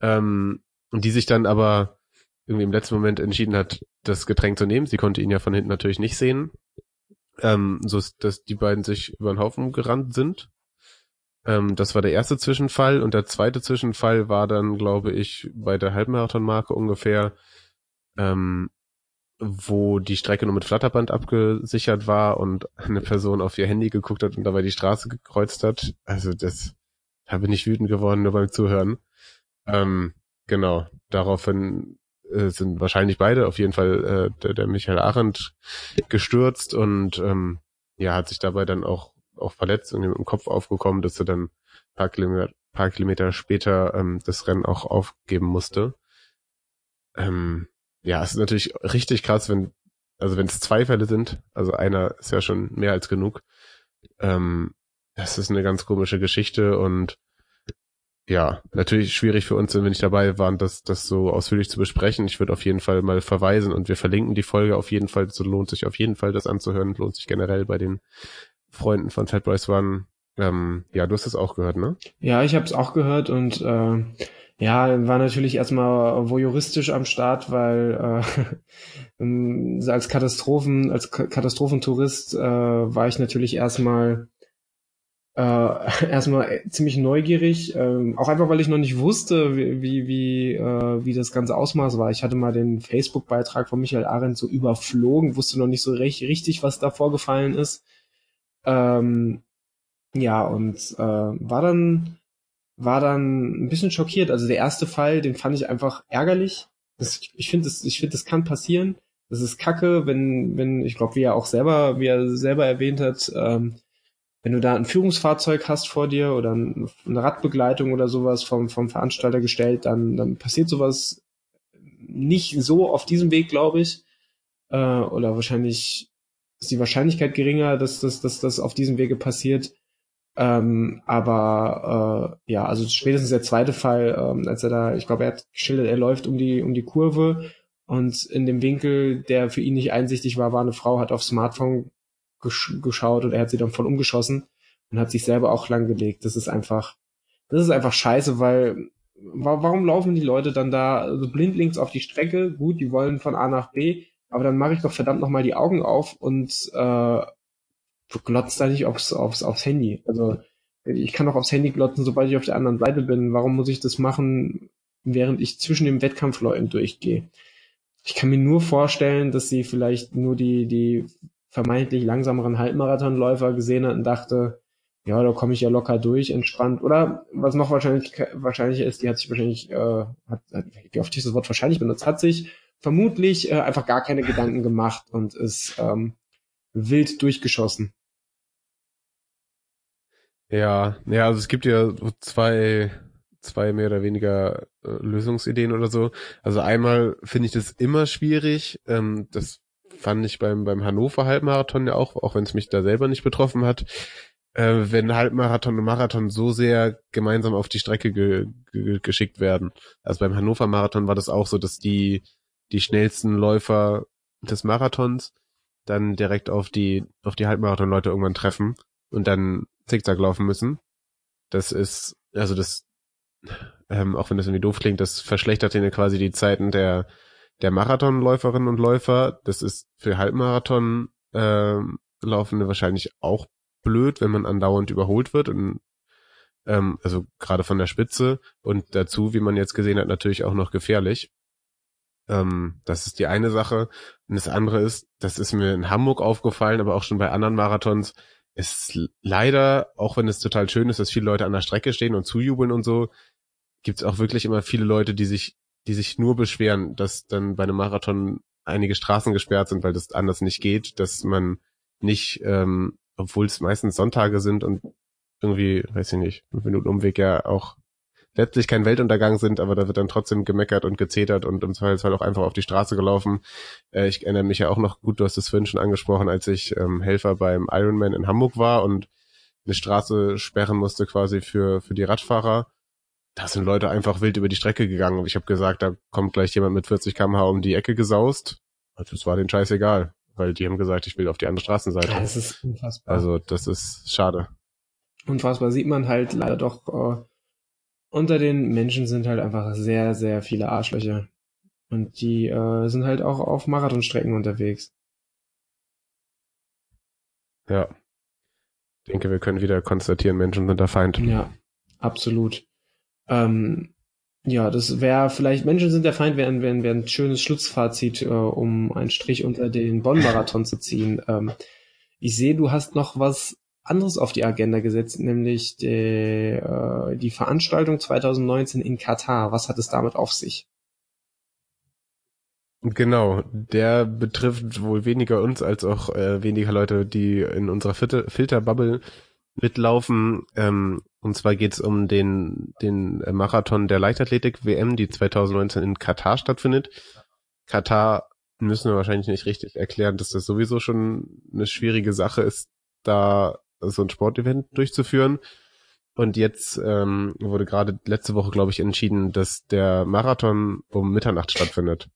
Ähm, und die sich dann aber irgendwie im letzten Moment entschieden hat, das Getränk zu nehmen. Sie konnte ihn ja von hinten natürlich nicht sehen. Ähm, so dass die beiden sich über den Haufen gerannt sind ähm, das war der erste Zwischenfall und der zweite Zwischenfall war dann, glaube ich, bei der Halbmarathonmarke ungefähr, ähm, wo die Strecke nur mit Flatterband abgesichert war und eine Person auf ihr Handy geguckt hat und dabei die Straße gekreuzt hat. Also das, da bin ich wütend geworden nur beim Zuhören. Ähm, genau, daraufhin äh, sind wahrscheinlich beide, auf jeden Fall äh, der, der Michael Arendt gestürzt und ähm, ja, hat sich dabei dann auch auch verletzt und im Kopf aufgekommen, dass er dann paar Kilometer, paar Kilometer später ähm, das Rennen auch aufgeben musste. Ähm, ja, es ist natürlich richtig krass, wenn, also wenn es zwei Fälle sind, also einer ist ja schon mehr als genug. Ähm, das ist eine ganz komische Geschichte und ja, natürlich schwierig für uns, wenn wir nicht dabei waren, das, das so ausführlich zu besprechen. Ich würde auf jeden Fall mal verweisen und wir verlinken die Folge auf jeden Fall. So lohnt sich auf jeden Fall, das anzuhören. Lohnt sich generell bei den Freunden von Fat Boys One. Ähm, ja, du hast es auch gehört, ne? Ja, ich habe es auch gehört und äh, ja, war natürlich erstmal voyeuristisch am Start, weil äh, als Katastrophen, als Katastrophentourist äh, war ich natürlich erstmal äh, erstmal ziemlich neugierig, äh, auch einfach weil ich noch nicht wusste, wie wie wie, äh, wie das ganze Ausmaß war. Ich hatte mal den Facebook-Beitrag von Michael Arendt so überflogen, wusste noch nicht so recht, richtig, was da vorgefallen ist. Ähm, ja, und äh, war dann war dann ein bisschen schockiert. Also der erste Fall, den fand ich einfach ärgerlich. Das, ich finde, das, ich finde, das kann passieren. Das ist Kacke, wenn, wenn, ich glaube, wie er auch selber, wie er selber erwähnt hat, ähm, wenn du da ein Führungsfahrzeug hast vor dir oder eine Radbegleitung oder sowas vom, vom Veranstalter gestellt, dann, dann passiert sowas nicht so auf diesem Weg, glaube ich. Äh, oder wahrscheinlich ist die Wahrscheinlichkeit geringer, dass das dass, dass auf diesem Wege passiert. Ähm, aber äh, ja, also spätestens der zweite Fall, ähm, als er da, ich glaube, er hat geschildert, er läuft um die um die Kurve und in dem Winkel, der für ihn nicht einsichtig war, war eine Frau, hat aufs Smartphone gesch geschaut und er hat sie dann voll umgeschossen und hat sich selber auch langgelegt. Das ist einfach, das ist einfach scheiße, weil warum laufen die Leute dann da so blindlings auf die Strecke? Gut, die wollen von A nach B, aber dann mache ich doch verdammt nochmal die Augen auf und äh, glotzt da nicht aufs, aufs, aufs Handy. Also ich kann doch aufs Handy glotzen, sobald ich auf der anderen Seite bin. Warum muss ich das machen, während ich zwischen den Wettkampfleuten durchgehe? Ich kann mir nur vorstellen, dass sie vielleicht nur die, die vermeintlich langsameren Halbmarathonläufer gesehen hat und dachte, ja, da komme ich ja locker durch, entspannt. Oder was noch wahrscheinlich wahrscheinlicher ist, die hat sich wahrscheinlich, äh, hat, wie oft ich das Wort wahrscheinlich benutzt, hat sich vermutlich äh, einfach gar keine Gedanken gemacht und ist ähm, wild durchgeschossen. Ja, ja, also es gibt ja zwei, zwei mehr oder weniger äh, Lösungsideen oder so. Also einmal finde ich das immer schwierig. Ähm, das fand ich beim, beim Hannover Halbmarathon ja auch, auch wenn es mich da selber nicht betroffen hat äh, wenn Halbmarathon und Marathon so sehr gemeinsam auf die Strecke ge ge geschickt werden. Also beim Hannover Marathon war das auch so, dass die, die schnellsten Läufer des Marathons dann direkt auf die, auf die Halbmarathon-Leute irgendwann treffen und dann zickzack laufen müssen. Das ist, also das, ähm, auch wenn das irgendwie doof klingt, das verschlechtert ihnen quasi die Zeiten der, der Marathonläuferinnen und Läufer. Das ist für Halbmarathon ähm, Laufende wahrscheinlich auch blöd, wenn man andauernd überholt wird und ähm, also gerade von der Spitze und dazu, wie man jetzt gesehen hat, natürlich auch noch gefährlich. Ähm, das ist die eine Sache. Und das andere ist, das ist mir in Hamburg aufgefallen, aber auch schon bei anderen Marathons, ist leider, auch wenn es total schön ist, dass viele Leute an der Strecke stehen und zujubeln und so, gibt es auch wirklich immer viele Leute, die sich, die sich nur beschweren, dass dann bei einem Marathon einige Straßen gesperrt sind, weil das anders nicht geht, dass man nicht ähm, obwohl es meistens Sonntage sind und irgendwie, weiß ich nicht, fünf Minuten Umweg ja auch letztlich kein Weltuntergang sind, aber da wird dann trotzdem gemeckert und gezetert und im Zweifelsfall auch einfach auf die Straße gelaufen. Äh, ich erinnere mich ja auch noch gut, du hast es vorhin schon angesprochen, als ich ähm, Helfer beim Ironman in Hamburg war und eine Straße sperren musste quasi für, für die Radfahrer. Da sind Leute einfach wild über die Strecke gegangen und ich habe gesagt, da kommt gleich jemand mit 40 km/h um die Ecke gesaust. Und das war den Scheiß egal weil die haben gesagt, ich will auf die andere Straßenseite. Das ist unfassbar. Also das ist schade. Unfassbar sieht man halt leider doch, äh, unter den Menschen sind halt einfach sehr, sehr viele Arschlöcher. Und die äh, sind halt auch auf Marathonstrecken unterwegs. Ja. Ich denke, wir können wieder konstatieren, Menschen sind der Feind. Ja, absolut. Ähm, ja, das wäre vielleicht, Menschen sind der Feind, wäre wär, wär ein schönes Schlussfazit, äh, um einen Strich unter den Bonn-Marathon zu ziehen. Ähm, ich sehe, du hast noch was anderes auf die Agenda gesetzt, nämlich die, äh, die Veranstaltung 2019 in Katar. Was hat es damit auf sich? Genau, der betrifft wohl weniger uns als auch äh, weniger Leute, die in unserer Filterbubble mitlaufen. Ähm, und zwar geht's um den, den Marathon der Leichtathletik WM, die 2019 in Katar stattfindet. Katar müssen wir wahrscheinlich nicht richtig erklären, dass das sowieso schon eine schwierige Sache ist, da so ein Sportevent durchzuführen. Und jetzt ähm, wurde gerade letzte Woche, glaube ich, entschieden, dass der Marathon um Mitternacht stattfindet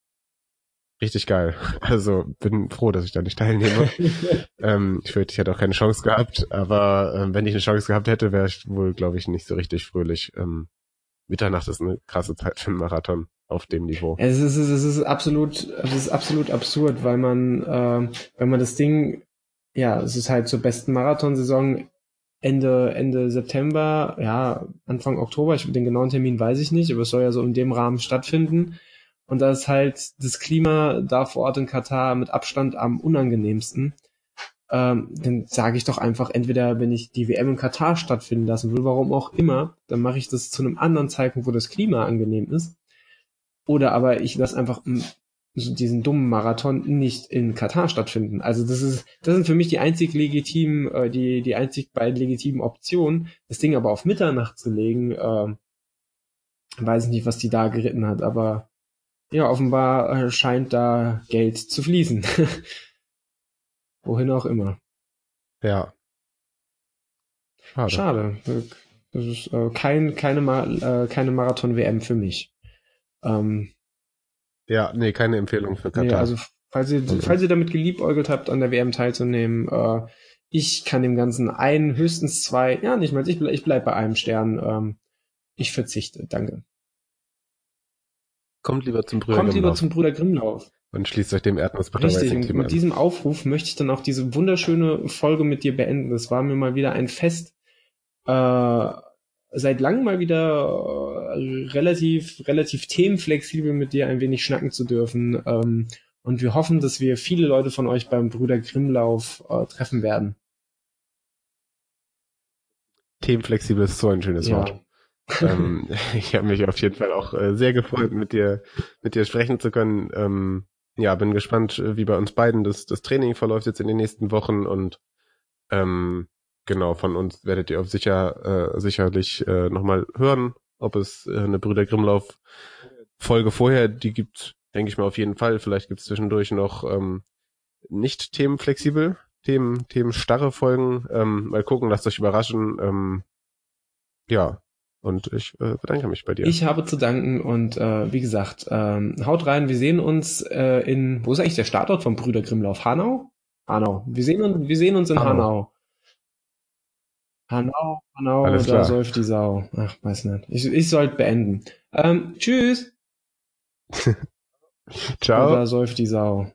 richtig geil. Also bin froh, dass ich da nicht teilnehme. ähm, ich fürchte, ich hätte auch keine Chance gehabt, aber ähm, wenn ich eine Chance gehabt hätte, wäre ich wohl, glaube ich, nicht so richtig fröhlich. Ähm, Mitternacht ist eine krasse Zeit für einen Marathon auf dem Niveau. Es ist, es ist, es ist absolut, es ist absolut absurd, weil man, äh, wenn man das Ding, ja, es ist halt zur besten Marathonsaison Ende, Ende September, ja, Anfang Oktober, ich, den genauen Termin weiß ich nicht, aber es soll ja so in dem Rahmen stattfinden. Und da ist halt das Klima da vor Ort in Katar mit Abstand am unangenehmsten. Ähm, dann sage ich doch einfach, entweder wenn ich die WM in Katar stattfinden lassen will, warum auch immer, dann mache ich das zu einem anderen Zeitpunkt, wo das Klima angenehm ist. Oder aber ich lasse einfach diesen dummen Marathon nicht in Katar stattfinden. Also das ist, das sind für mich die einzig legitimen, äh, die, die einzig beiden legitimen Optionen. Das Ding aber auf Mitternacht zu legen, äh, weiß ich nicht, was die da geritten hat, aber ja, offenbar äh, scheint da Geld zu fließen. Wohin auch immer. Ja. Schade. Schade. Das ist äh, kein, keine, Ma äh, keine Marathon-WM für mich. Ähm, Ja, nee, keine Empfehlung für Katar. Nee, also falls ihr, mhm. falls ihr damit geliebäugelt habt, an der WM teilzunehmen, äh, ich kann dem Ganzen ein, höchstens zwei, ja nicht mal, ich, bleib, ich bleib bei einem Stern. Ähm, ich verzichte, danke. Kommt lieber zum Brüder Kommt lieber zum Bruder Grimmlauf. Und schließt euch dem Erdnussbutter Richtig, und mit diesem Aufruf möchte ich dann auch diese wunderschöne Folge mit dir beenden. Das war mir mal wieder ein Fest. Äh, seit langem mal wieder äh, relativ, relativ themenflexibel mit dir ein wenig schnacken zu dürfen. Ähm, und wir hoffen, dass wir viele Leute von euch beim Brüder Grimmlauf äh, treffen werden. Themenflexibel ist so ein schönes ja. Wort. Ähm, ich habe mich auf jeden Fall auch äh, sehr gefreut, mit dir, mit dir sprechen zu können. Ähm, ja, bin gespannt, wie bei uns beiden das, das Training verläuft jetzt in den nächsten Wochen und ähm, genau, von uns werdet ihr auf sicher, äh, sicherlich äh, nochmal hören, ob es äh, eine Brüder Grimmlauf Folge vorher, die gibt denke ich mal auf jeden Fall. Vielleicht gibt es zwischendurch noch ähm, nicht themenflexibel, Themen, themenstarre Folgen. Ähm, mal gucken, lasst euch überraschen. Ähm, ja, und ich äh, bedanke mich bei dir. Ich habe zu danken und äh, wie gesagt, ähm, haut rein. Wir sehen uns äh, in, wo ist eigentlich der Startort vom Brüder Grimmlauf? Hanau? Hanau. Wir sehen uns, wir sehen uns in Hanau. Hanau, Hanau, Hanau da säuft die Sau. Ach, weiß nicht. Ich, ich sollte beenden. Ähm, tschüss. Ciao. Oder säuft die Sau.